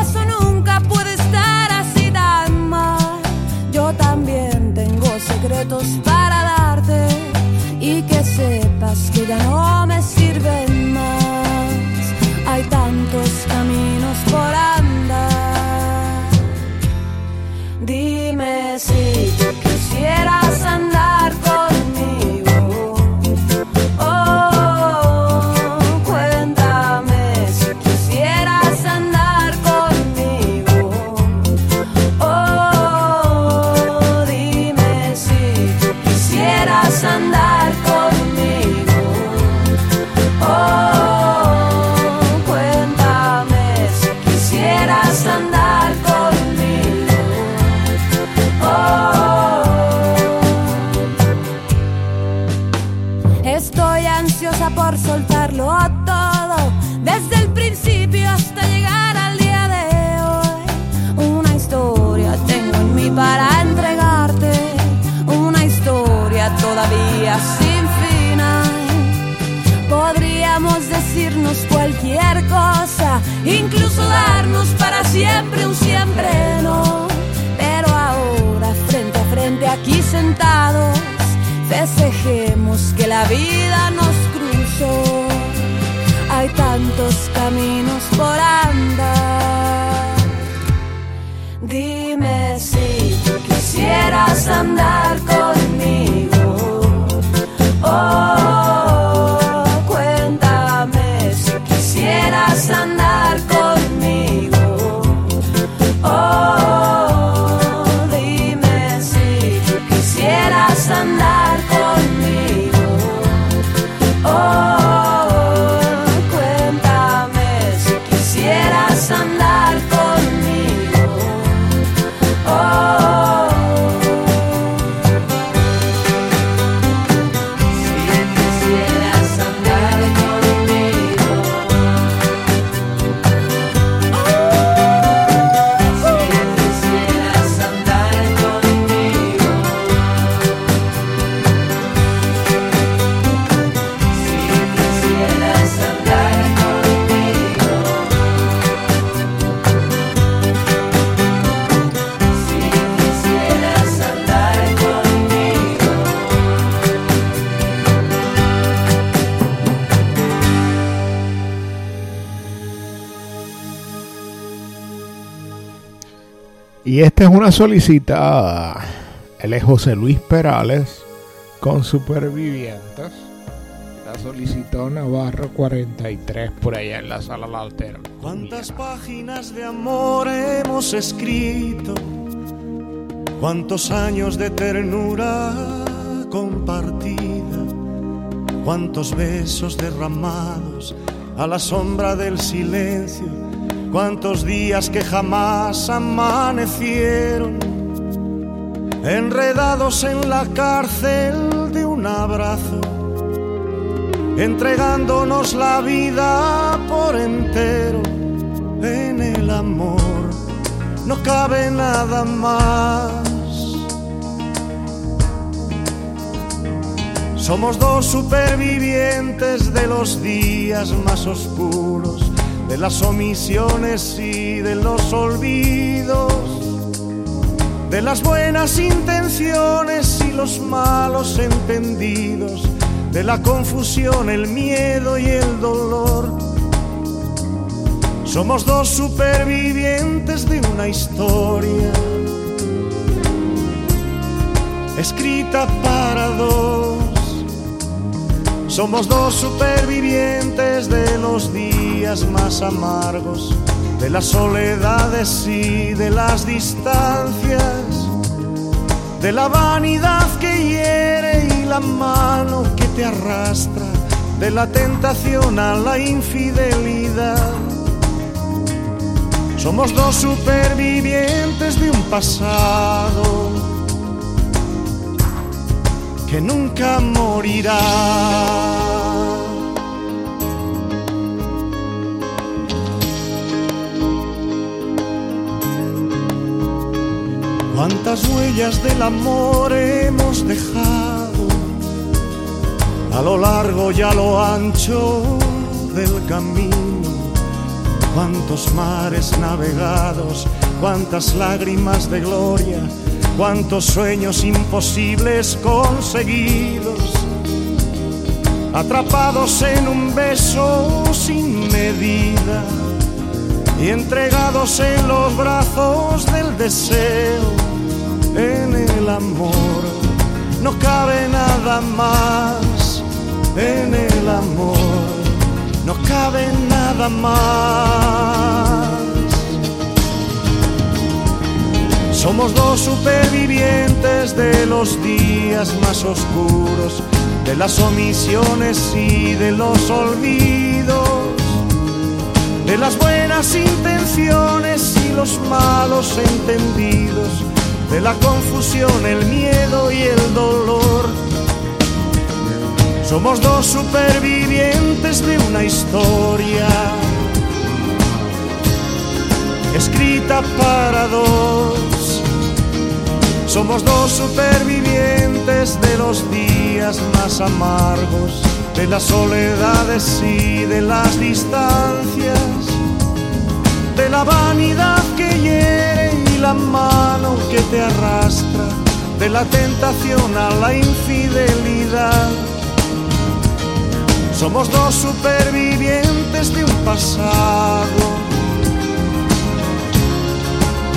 Eso nunca puede estar así tan mal. Yo también tengo secretos para darte y que sepas que ya no vida nos cruzó. Hay tantos caminos por andar. Dime si quisieras andar con esta es una solicitada. Él es José Luis Perales con Supervivientes. La solicitó Navarro 43 por allá en la sala La Altera. ¿Cuántas páginas de amor hemos escrito? ¿Cuántos años de ternura compartida? ¿Cuántos besos derramados a la sombra del silencio? ¿Cuántos días que jamás amanecieron? Enredados en la cárcel de un abrazo entregándonos la vida por entero en el amor. No cabe nada más. Somos dos supervivientes de los días más oscuros, de las omisiones y de los olvidos, de las buenas intenciones y los malos entendidos de la confusión, el miedo y el dolor. Somos dos supervivientes de una historia escrita para dos. Somos dos supervivientes de los días más amargos, de las soledades y de las distancias, de la vanidad que hiere y la mano que te arrastra, de la tentación a la infidelidad. Somos dos supervivientes de un pasado que nunca morirá. Cuántas huellas del amor hemos dejado a lo largo y a lo ancho del camino. Cuántos mares navegados, cuántas lágrimas de gloria, cuántos sueños imposibles conseguidos, atrapados en un beso sin medida y entregados en los brazos del deseo, en el amor. No cabe nada más en el amor, no cabe nada más. Somos dos supervivientes de los días más oscuros, de las omisiones y de los olvidos, de las buenas intenciones y los malos entendidos, de la confusión, el miedo y el dolor. Somos dos supervivientes de una historia escrita para dos. Somos dos supervivientes de los días más amargos, de las soledades y de las distancias, de la vanidad que hiere y la mano que te arrastra, de la tentación a la infidelidad. Somos dos supervivientes de un pasado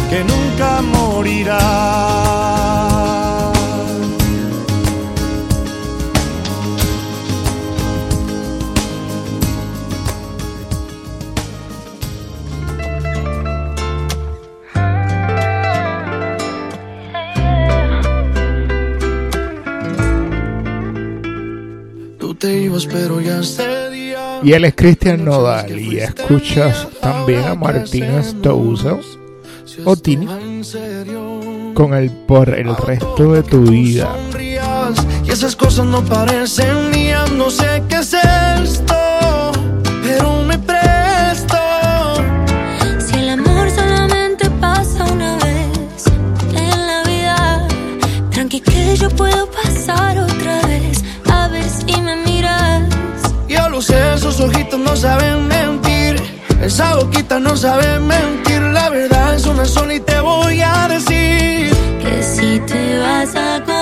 que nunca morirá. Tú te ibas, pero ya. Y él es Cristian Nodal y escuchas también a Martínez Touza o Tini con el por el resto de tu vida. sonrías y esas cosas no parecen mías. No sé qué es esto, pero me presto. Si el amor solamente pasa una vez en la vida, tranqui que yo puedo pasar otra vez. A ver si me miras. Yo lo sé, esos ojitos no saben mentir. Esa boquita no sabe mentir. Verdad es una sola y te voy a decir. Que si te vas acostumbrando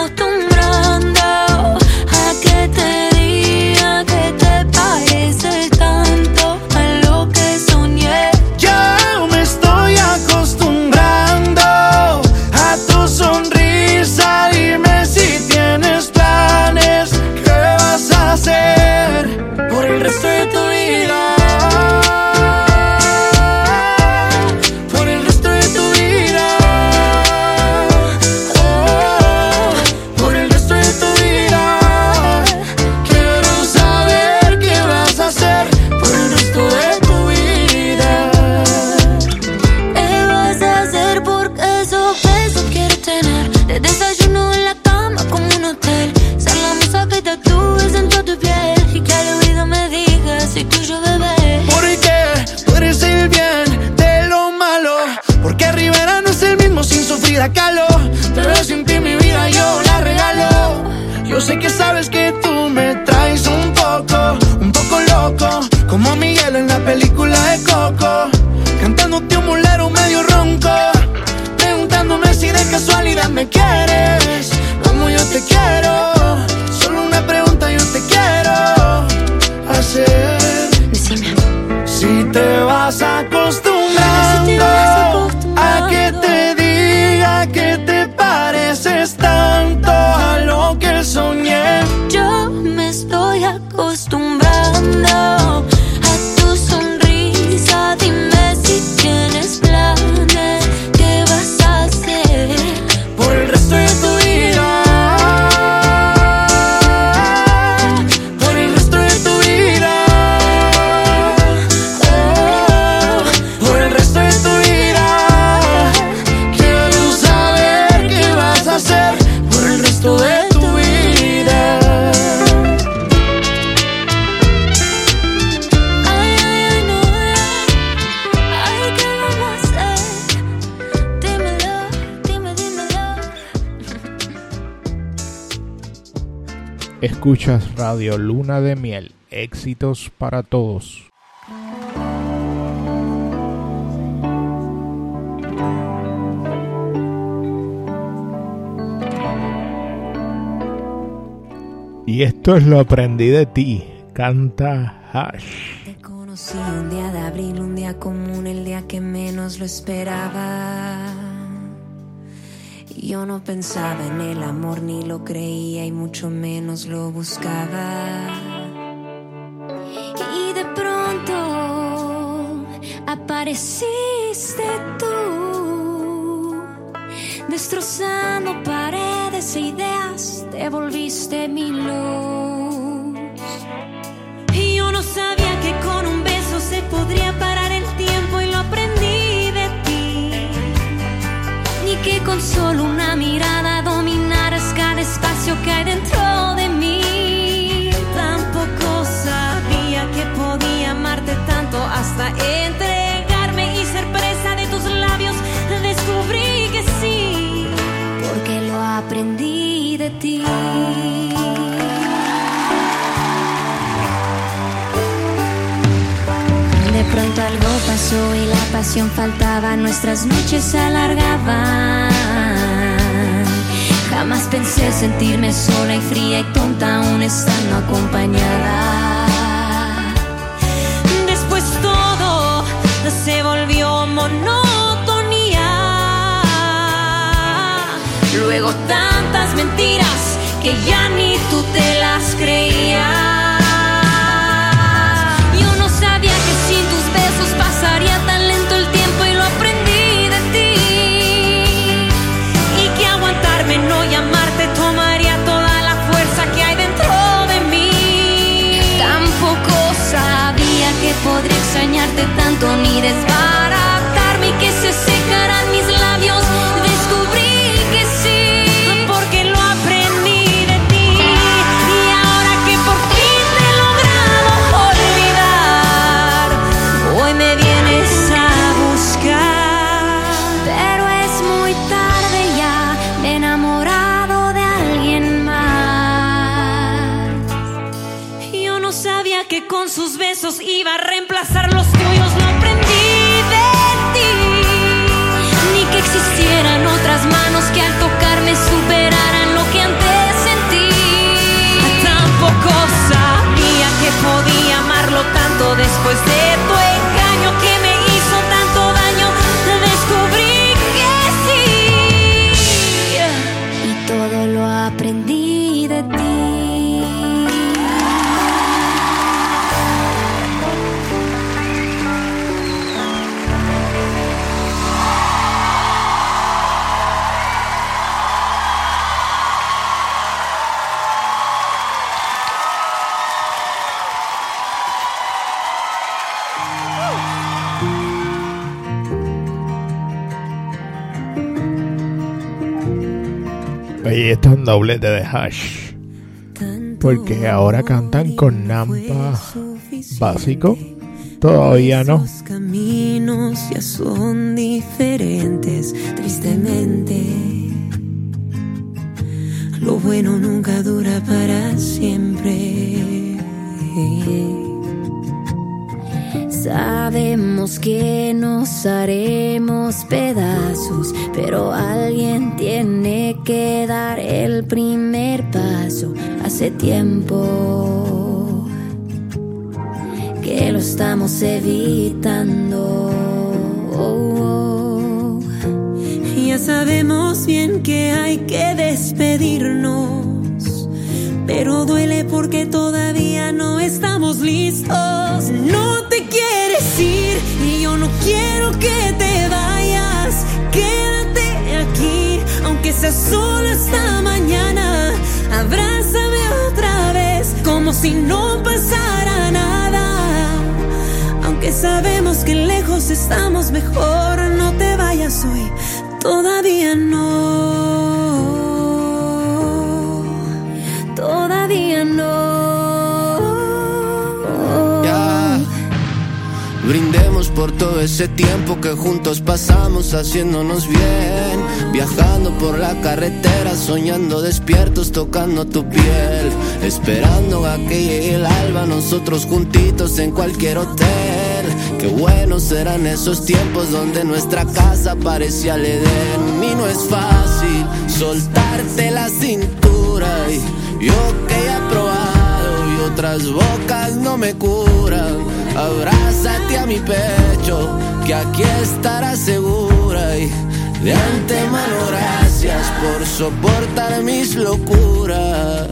Escuchas Radio Luna de Miel, éxitos para todos. Y esto es lo aprendí de ti, canta Hash. Te conocí un día de abril, un día común, el día que menos lo esperaba. Yo no pensaba en el amor, ni lo creía y mucho menos lo buscaba. Y de pronto apareciste tú, destrozando paredes e ideas, te volviste mi luz. Y yo no sabía que con un beso se podría parar con solo una mirada dominaras cada espacio que hay dentro de mí. Tampoco sabía que podía amarte tanto hasta entregarme y ser presa de tus labios. Descubrí que sí, porque lo aprendí de ti. De pronto algo pasó y pasión faltaba, nuestras noches se alargaban. Jamás pensé sentirme sola y fría y tonta aún estando acompañada. Después todo se volvió monotonía. luego tantas mentiras que ya ni tú te las creías. Podía amarlo tanto después de tu Oye, esto es un doblete de hash. Porque ahora cantan con Nampa básico. Todavía no. Los caminos ya son diferentes, tristemente. Lo bueno nunca dura para siempre. Sabemos que nos haremos pedazos, pero alguien tiene que dar el primer paso. Hace tiempo que lo estamos evitando. Ya sabemos bien que hay que despedirnos. Pero duele porque todavía no estamos listos. No que te vayas. Quédate aquí, aunque sea solo esta mañana. Abrázame otra vez, como si no pasara nada. Aunque sabemos que lejos estamos mejor, no te vayas hoy. Todavía no. Por todo ese tiempo que juntos pasamos haciéndonos bien. Viajando por la carretera, soñando despiertos, tocando tu piel. Esperando a que llegue el alba, nosotros juntitos en cualquier hotel. Qué buenos eran esos tiempos donde nuestra casa parecía el. Y no es fácil soltarte la cintura. Y yo que he probado y otras bocas no me curan. Abrázate a mi pecho, que aquí estarás segura. Y de antemano, gracias por soportar mis locuras.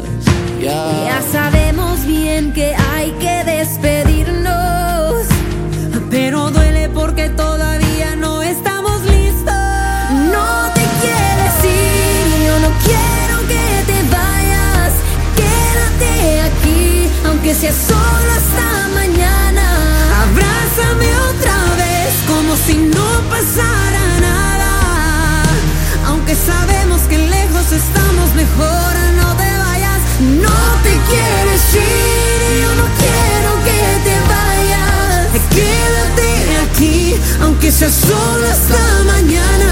Ya. Sabemos bien que hay que despedirnos. Pero duele porque todavía no estamos listos. No te quieres ir, yo no quiero que te vayas. Quédate aquí, aunque sea solo hasta mañana. Abrázame otra vez como si no pasara nada. Aunque sabemos que lejos estamos mejor, no te vayas. No te quieres ir, yo no quiero que te vayas. Quédate aquí, aunque sea solo hasta mañana.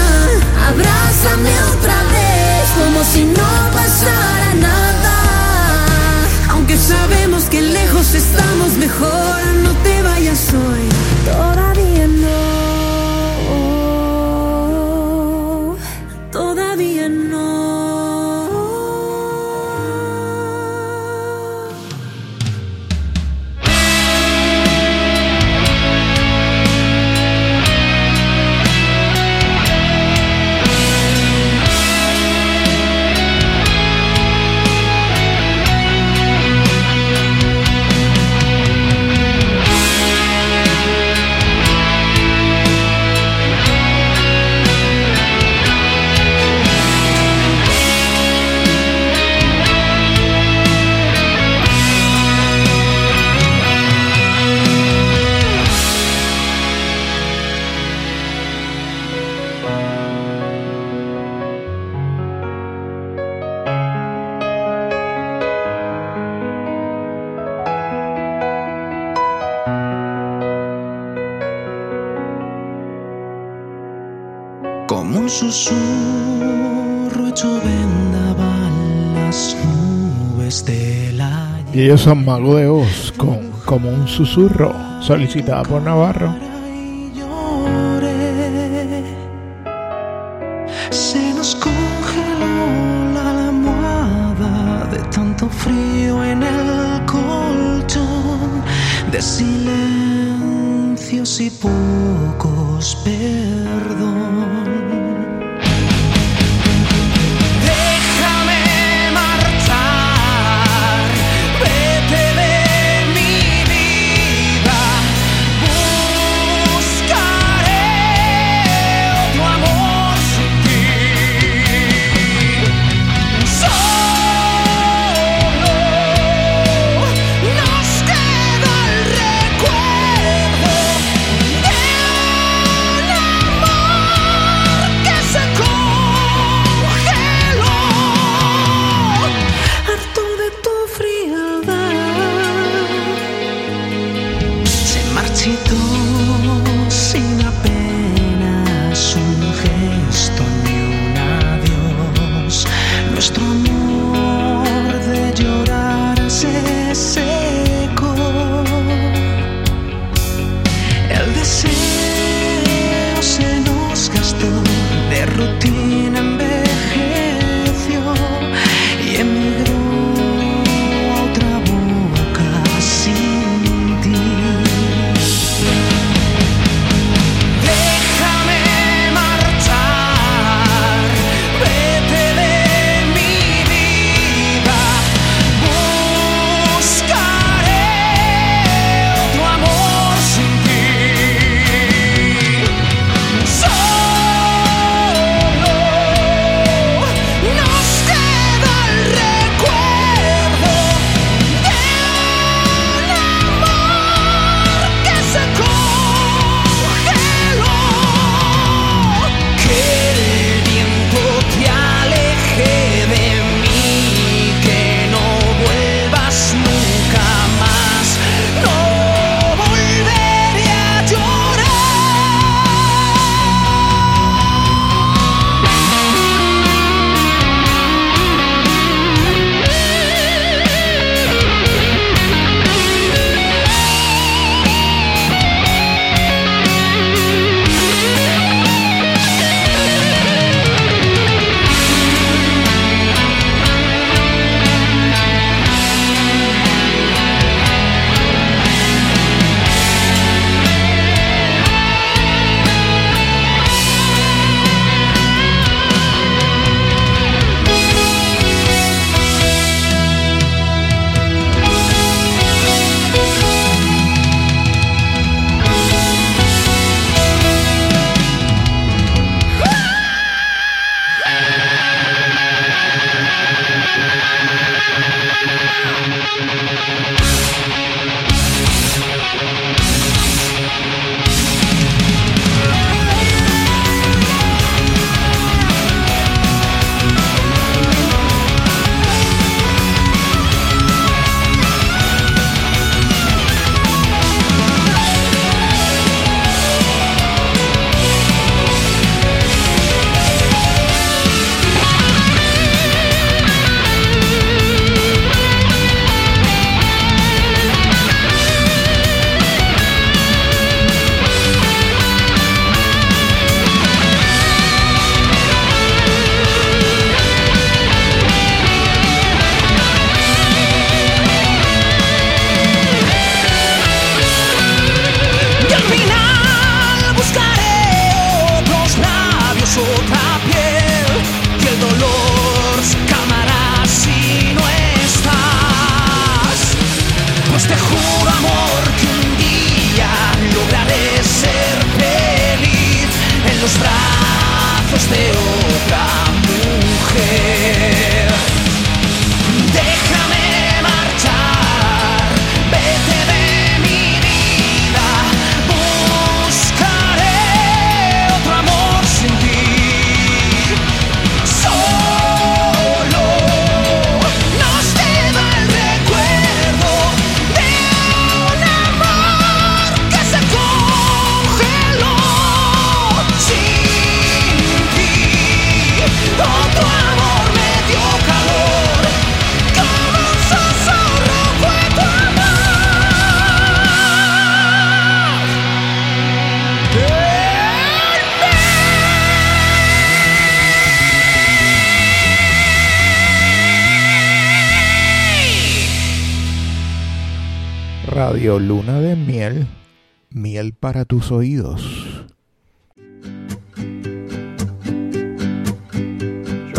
Abrázame otra vez, como si no pasara nada. Aunque sabemos estamos mejor, no te vayas hoy. un susurro hecho vendaval las nubes de la Y ellos son Mago de Oz Como un susurro, solicitada por Navarro. Se nos congeló la almohada de tanto frío en el colchón de silencios y pocos perdón.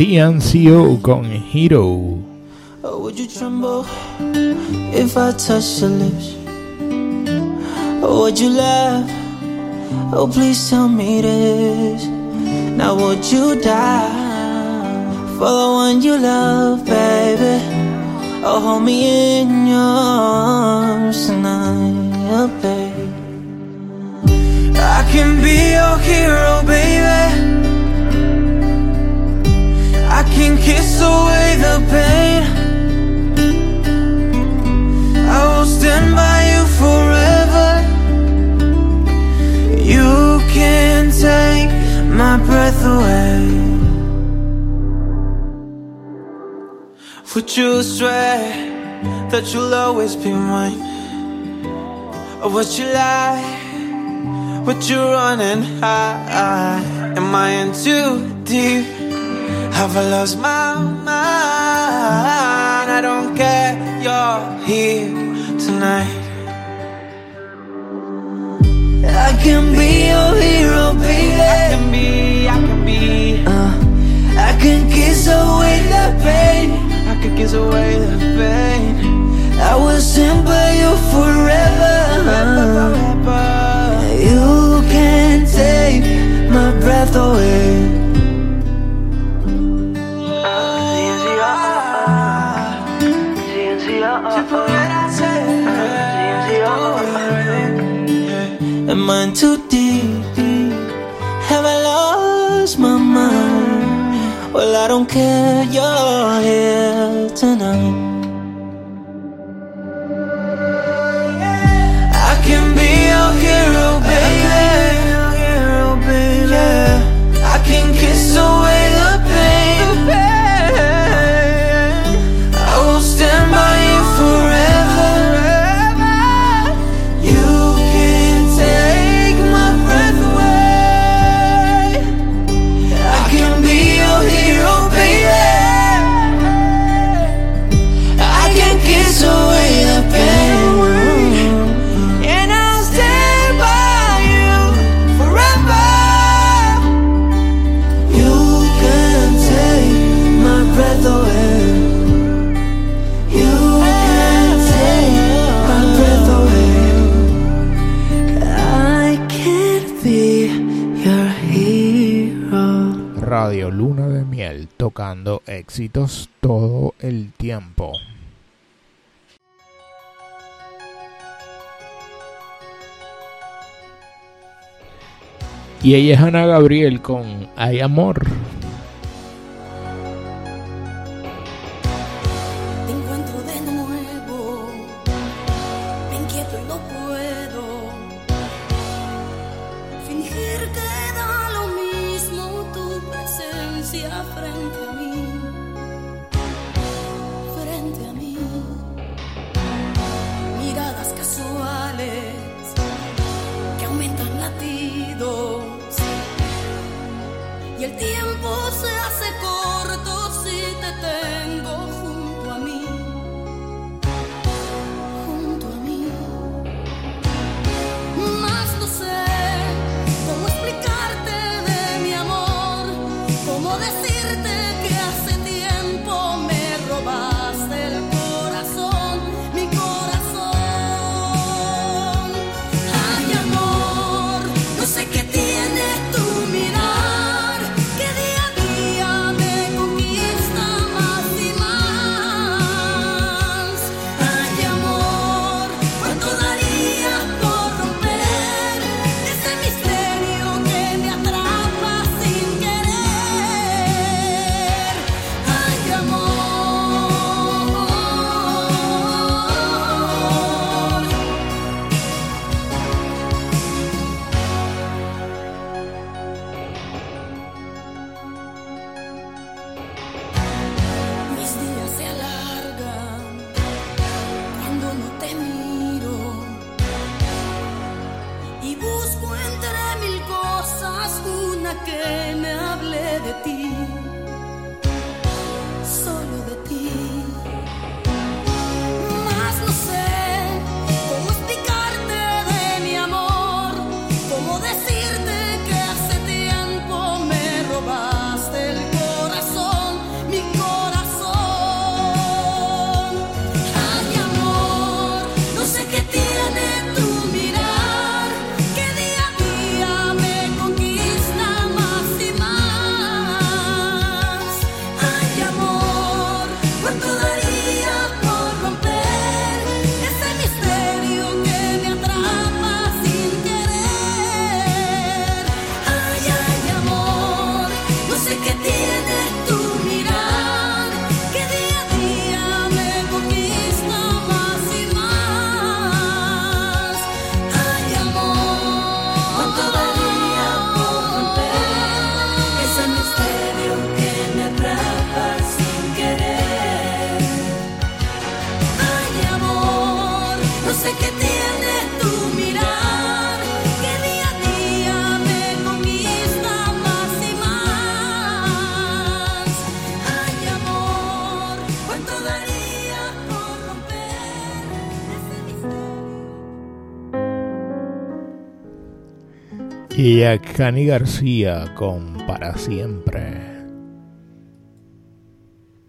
CNCO con Hero. Or oh, would you tremble if I touched your lips? Or would you laugh? Oh, please tell me this. Now, would you die for the one you love, baby? Oh, hold me in your arms tonight, oh, babe. I can be your hero, baby. Can kiss away the pain. I will stand by you forever. You can take my breath away. Would you swear that you'll always be mine? Or would you lie? Would you run and hide? Am I in too deep? I've lost my mind? I don't care, you're here tonight. I can be your hero, baby. I can be, I can be. Uh, I can kiss away the pain. I can kiss away the pain. I will stand by you forever. forever, forever. You can take my breath away. in too deep. Have I lost my mind? Well, I don't care, you're here tonight. éxitos todo el tiempo. Y ella es Ana Gabriel con Hay Amor. y a Cani García con Para Siempre.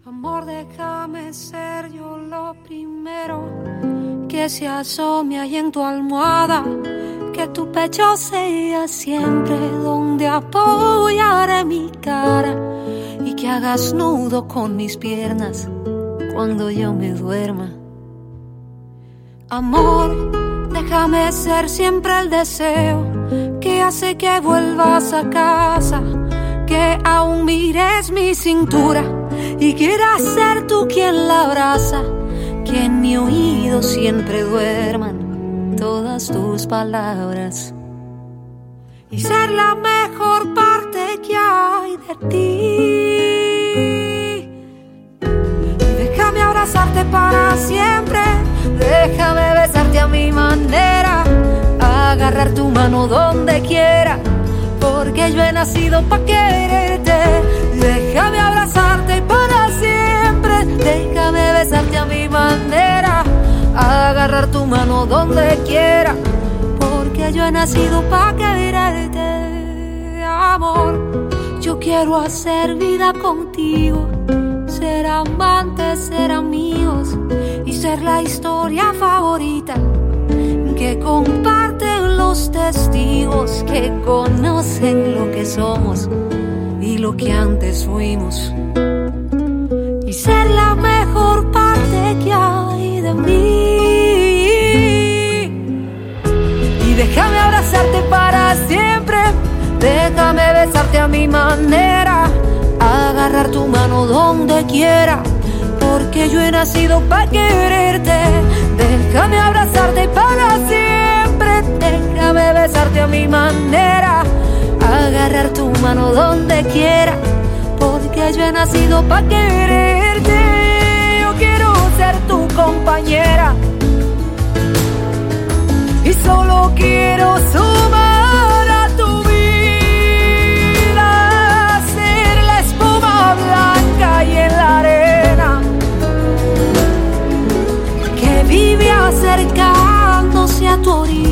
Amor, déjame ser yo lo primero que se asome ahí en tu almohada, que tu pecho sea siempre donde apoyaré mi cara y que hagas nudo con mis piernas cuando yo me duerma. Amor, déjame ser siempre el deseo que vuelvas a casa, que aún mires mi cintura y quieras ser tú quien la abraza, que en mi oído siempre duerman todas tus palabras y ser la mejor parte que hay de ti. Déjame abrazarte para siempre, déjame besarte a mi manera, agarrar tu mano donde quiera, porque yo he nacido para quererte. Déjame abrazarte para siempre, déjame besarte a mi manera, agarrar tu mano donde quiera, porque yo he nacido para quererte, amor. Yo quiero hacer vida contigo ser amantes, ser amigos y ser la historia favorita que comparten los testigos que conocen lo que somos y lo que antes fuimos. Y ser la mejor parte que hay de mí. Y déjame abrazarte para siempre déjame besarte a mi manera agarrar tu mano donde quiera, porque yo he nacido para quererte. Déjame abrazarte para siempre, déjame besarte a mi manera, agarrar tu mano donde quiera, porque yo he nacido para quererte. Yo quiero ser tu compañera. Y solo quiero sumar a tu vida, ser la espuma blanca y en la arena. Que vive acercándose a tu orilla.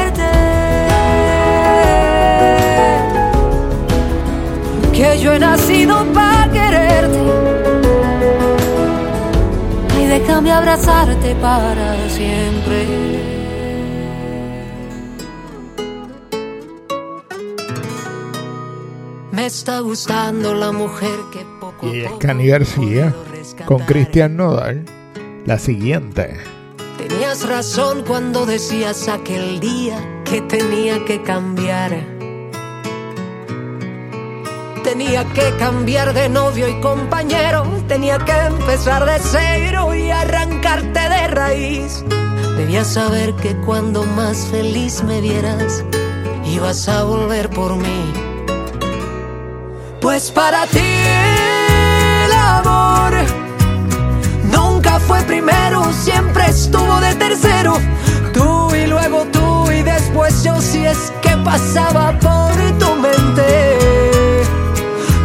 Que yo he nacido para quererte. Y déjame abrazarte para siempre. Me está gustando la mujer que poco Y es Cani García con Cristian Nodal. La siguiente. Tenías razón cuando decías aquel día que tenía que cambiar. Tenía que cambiar de novio y compañero. Tenía que empezar de cero y arrancarte de raíz. Debías saber que cuando más feliz me vieras, ibas a volver por mí. Pues para ti el amor nunca fue primero, siempre estuvo de tercero. Tú y luego tú y después yo si es que pasaba por tu mente.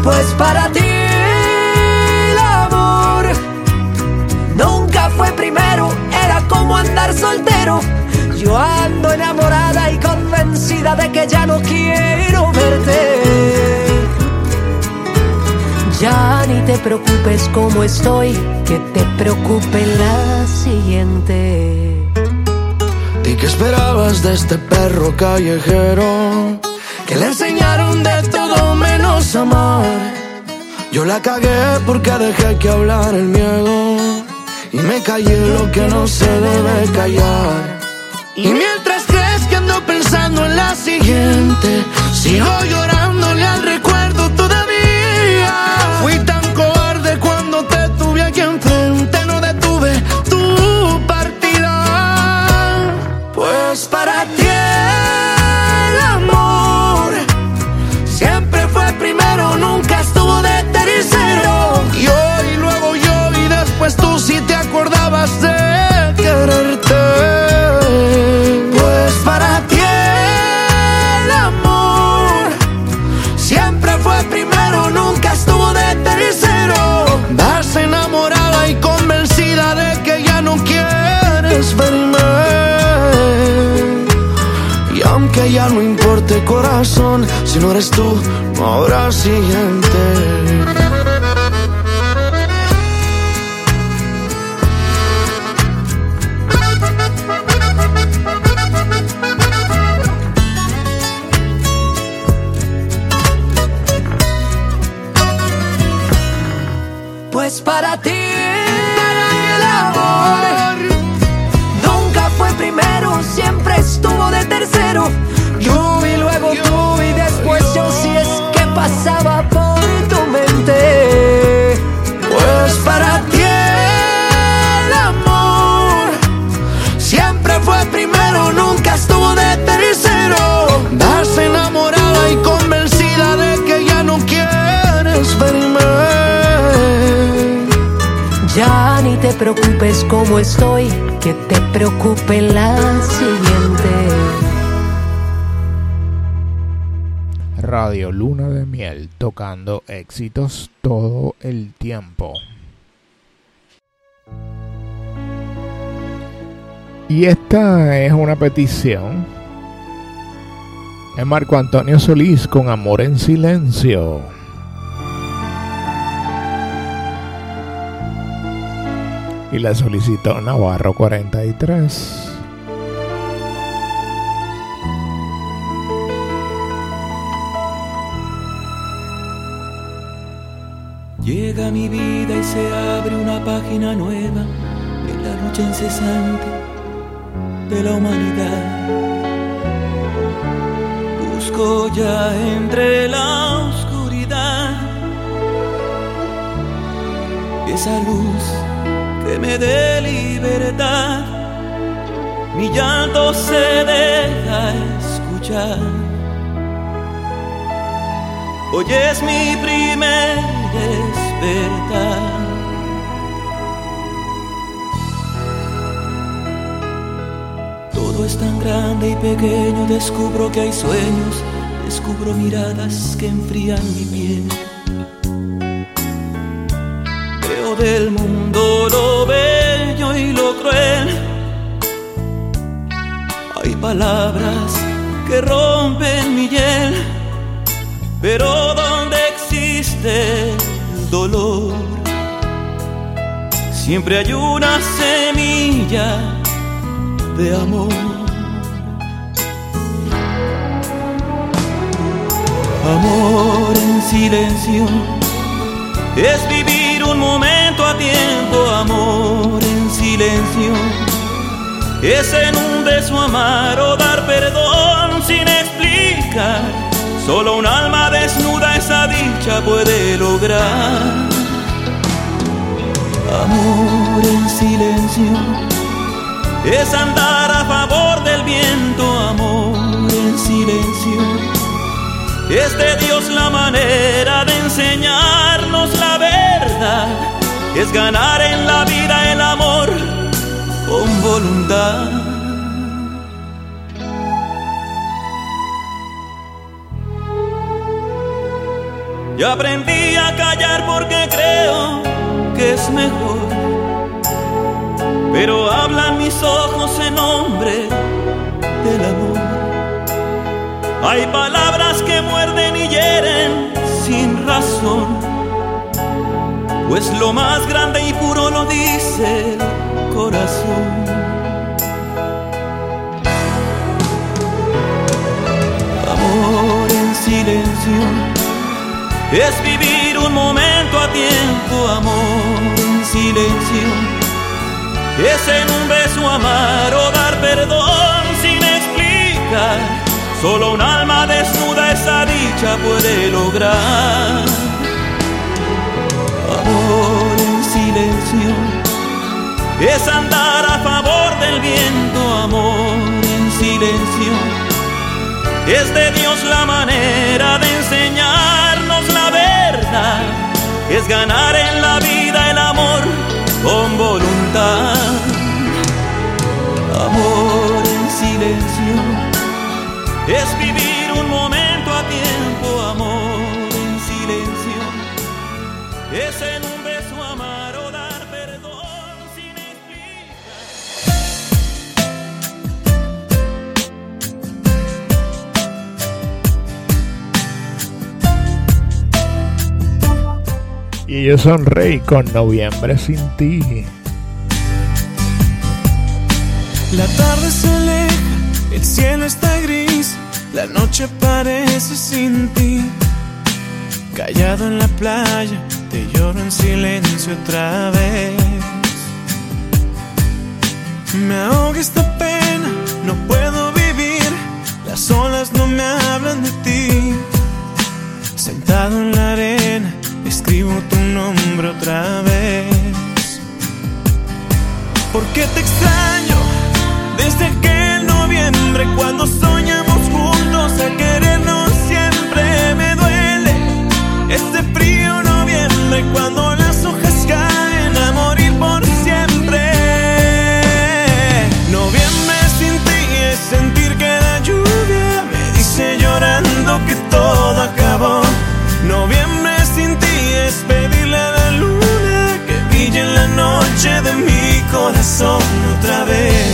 Pues para ti el amor nunca fue primero, era como andar soltero. Yo ando enamorada y convencida de que ya no quiero verte. Ya ni te preocupes como estoy, que te preocupe la siguiente. ¿Y qué esperabas de este perro callejero? Que le enseñaron de todo Yo la cagué porque dejé que hablar el miedo y me callé lo que no se debe callar. Y mientras crees que ando pensando en la siguiente, sigo llorándole al recuerdo todavía. Fui tan cobarde cuando te tuve aquí enfrente, no eres tú, no habrá siguiente. Preocupes como estoy, que te preocupe la siguiente. Radio Luna de Miel tocando éxitos todo el tiempo. Y esta es una petición. Es Marco Antonio Solís con Amor en Silencio. Y la solicitó Navarro 43. Llega mi vida y se abre una página nueva en la lucha incesante de la humanidad. Busco ya entre la oscuridad esa luz que me dé libertad. Mi llanto se deja escuchar. Hoy es mi primer despertar. Todo es tan grande y pequeño, descubro que hay sueños, descubro miradas que enfrían mi piel. Del mundo lo bello y lo cruel. Hay palabras que rompen mi hiel, pero donde existe el dolor, siempre hay una semilla de amor. Amor en silencio es vivir un momento tiempo, amor en silencio. Es en un beso amar o dar perdón sin explicar. Solo un alma desnuda esa dicha puede lograr. Amor en silencio es andar a favor del viento, amor en silencio. Es de Dios la manera de enseñarnos la verdad. Es ganar en la vida el amor con voluntad. Yo aprendí a callar porque creo que es mejor. Pero hablan mis ojos en nombre del amor. Hay palabras que muerden y hieren sin razón. Pues lo más grande y puro lo dice el corazón. Amor en silencio es vivir un momento a tiempo, amor en silencio. Es en un beso amar o dar perdón sin explicar. Solo un alma desnuda esa dicha puede lograr. Amor en silencio es andar a favor del viento, amor en silencio. Es de Dios la manera de enseñarnos la verdad. Es ganar en la vida el amor con voluntad. Amor en silencio es vivir un momento a tiempo, amor en silencio. Es en Y ellos son Rey con Noviembre sin ti. La tarde se aleja, el cielo está gris, la noche parece sin ti. Callado en la playa, te lloro en silencio otra vez. Me ahoga esta pena, no puedo vivir, las olas no me hablan de ti. Sentado en la arena, escribo tu nombre otra vez. ¿Por qué te extraño? Desde aquel noviembre cuando soñamos juntos a querernos siempre me duele este frío noviembre cuando las hojas caen a morir por corazón otra vez.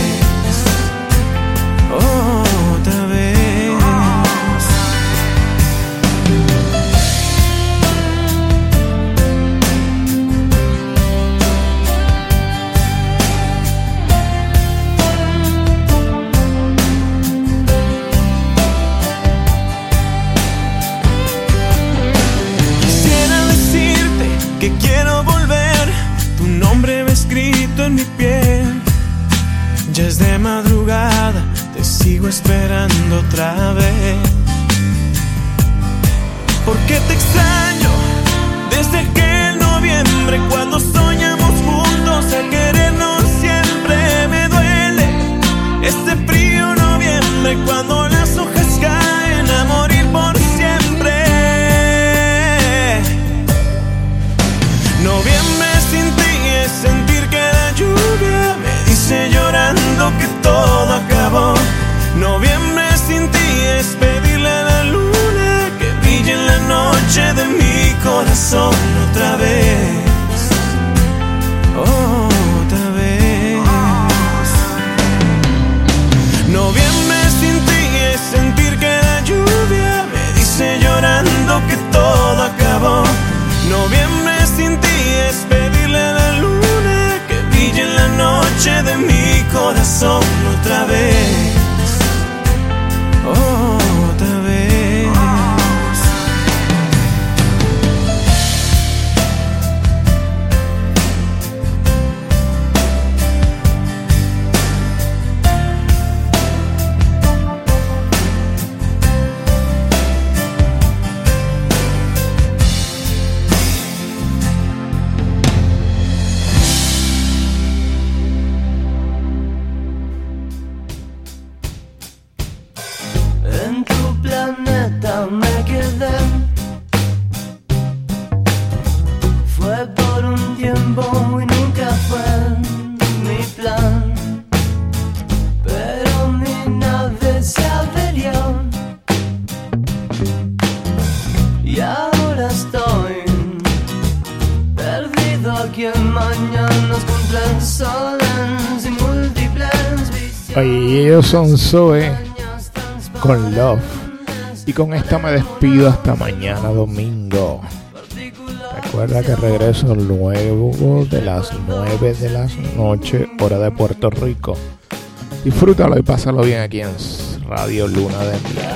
Esperando otra vez. ¿Por qué te extraño? Otra vez. Otra vez. Noviembre sin ti es sentir que la lluvia me dice llorando que todo acabó. Noviembre Con Love. Y con esta me despido hasta mañana domingo. Recuerda que regreso luego de las 9 de la noche, hora de Puerto Rico. Disfrútalo y pásalo bien aquí en Radio Luna de Miel.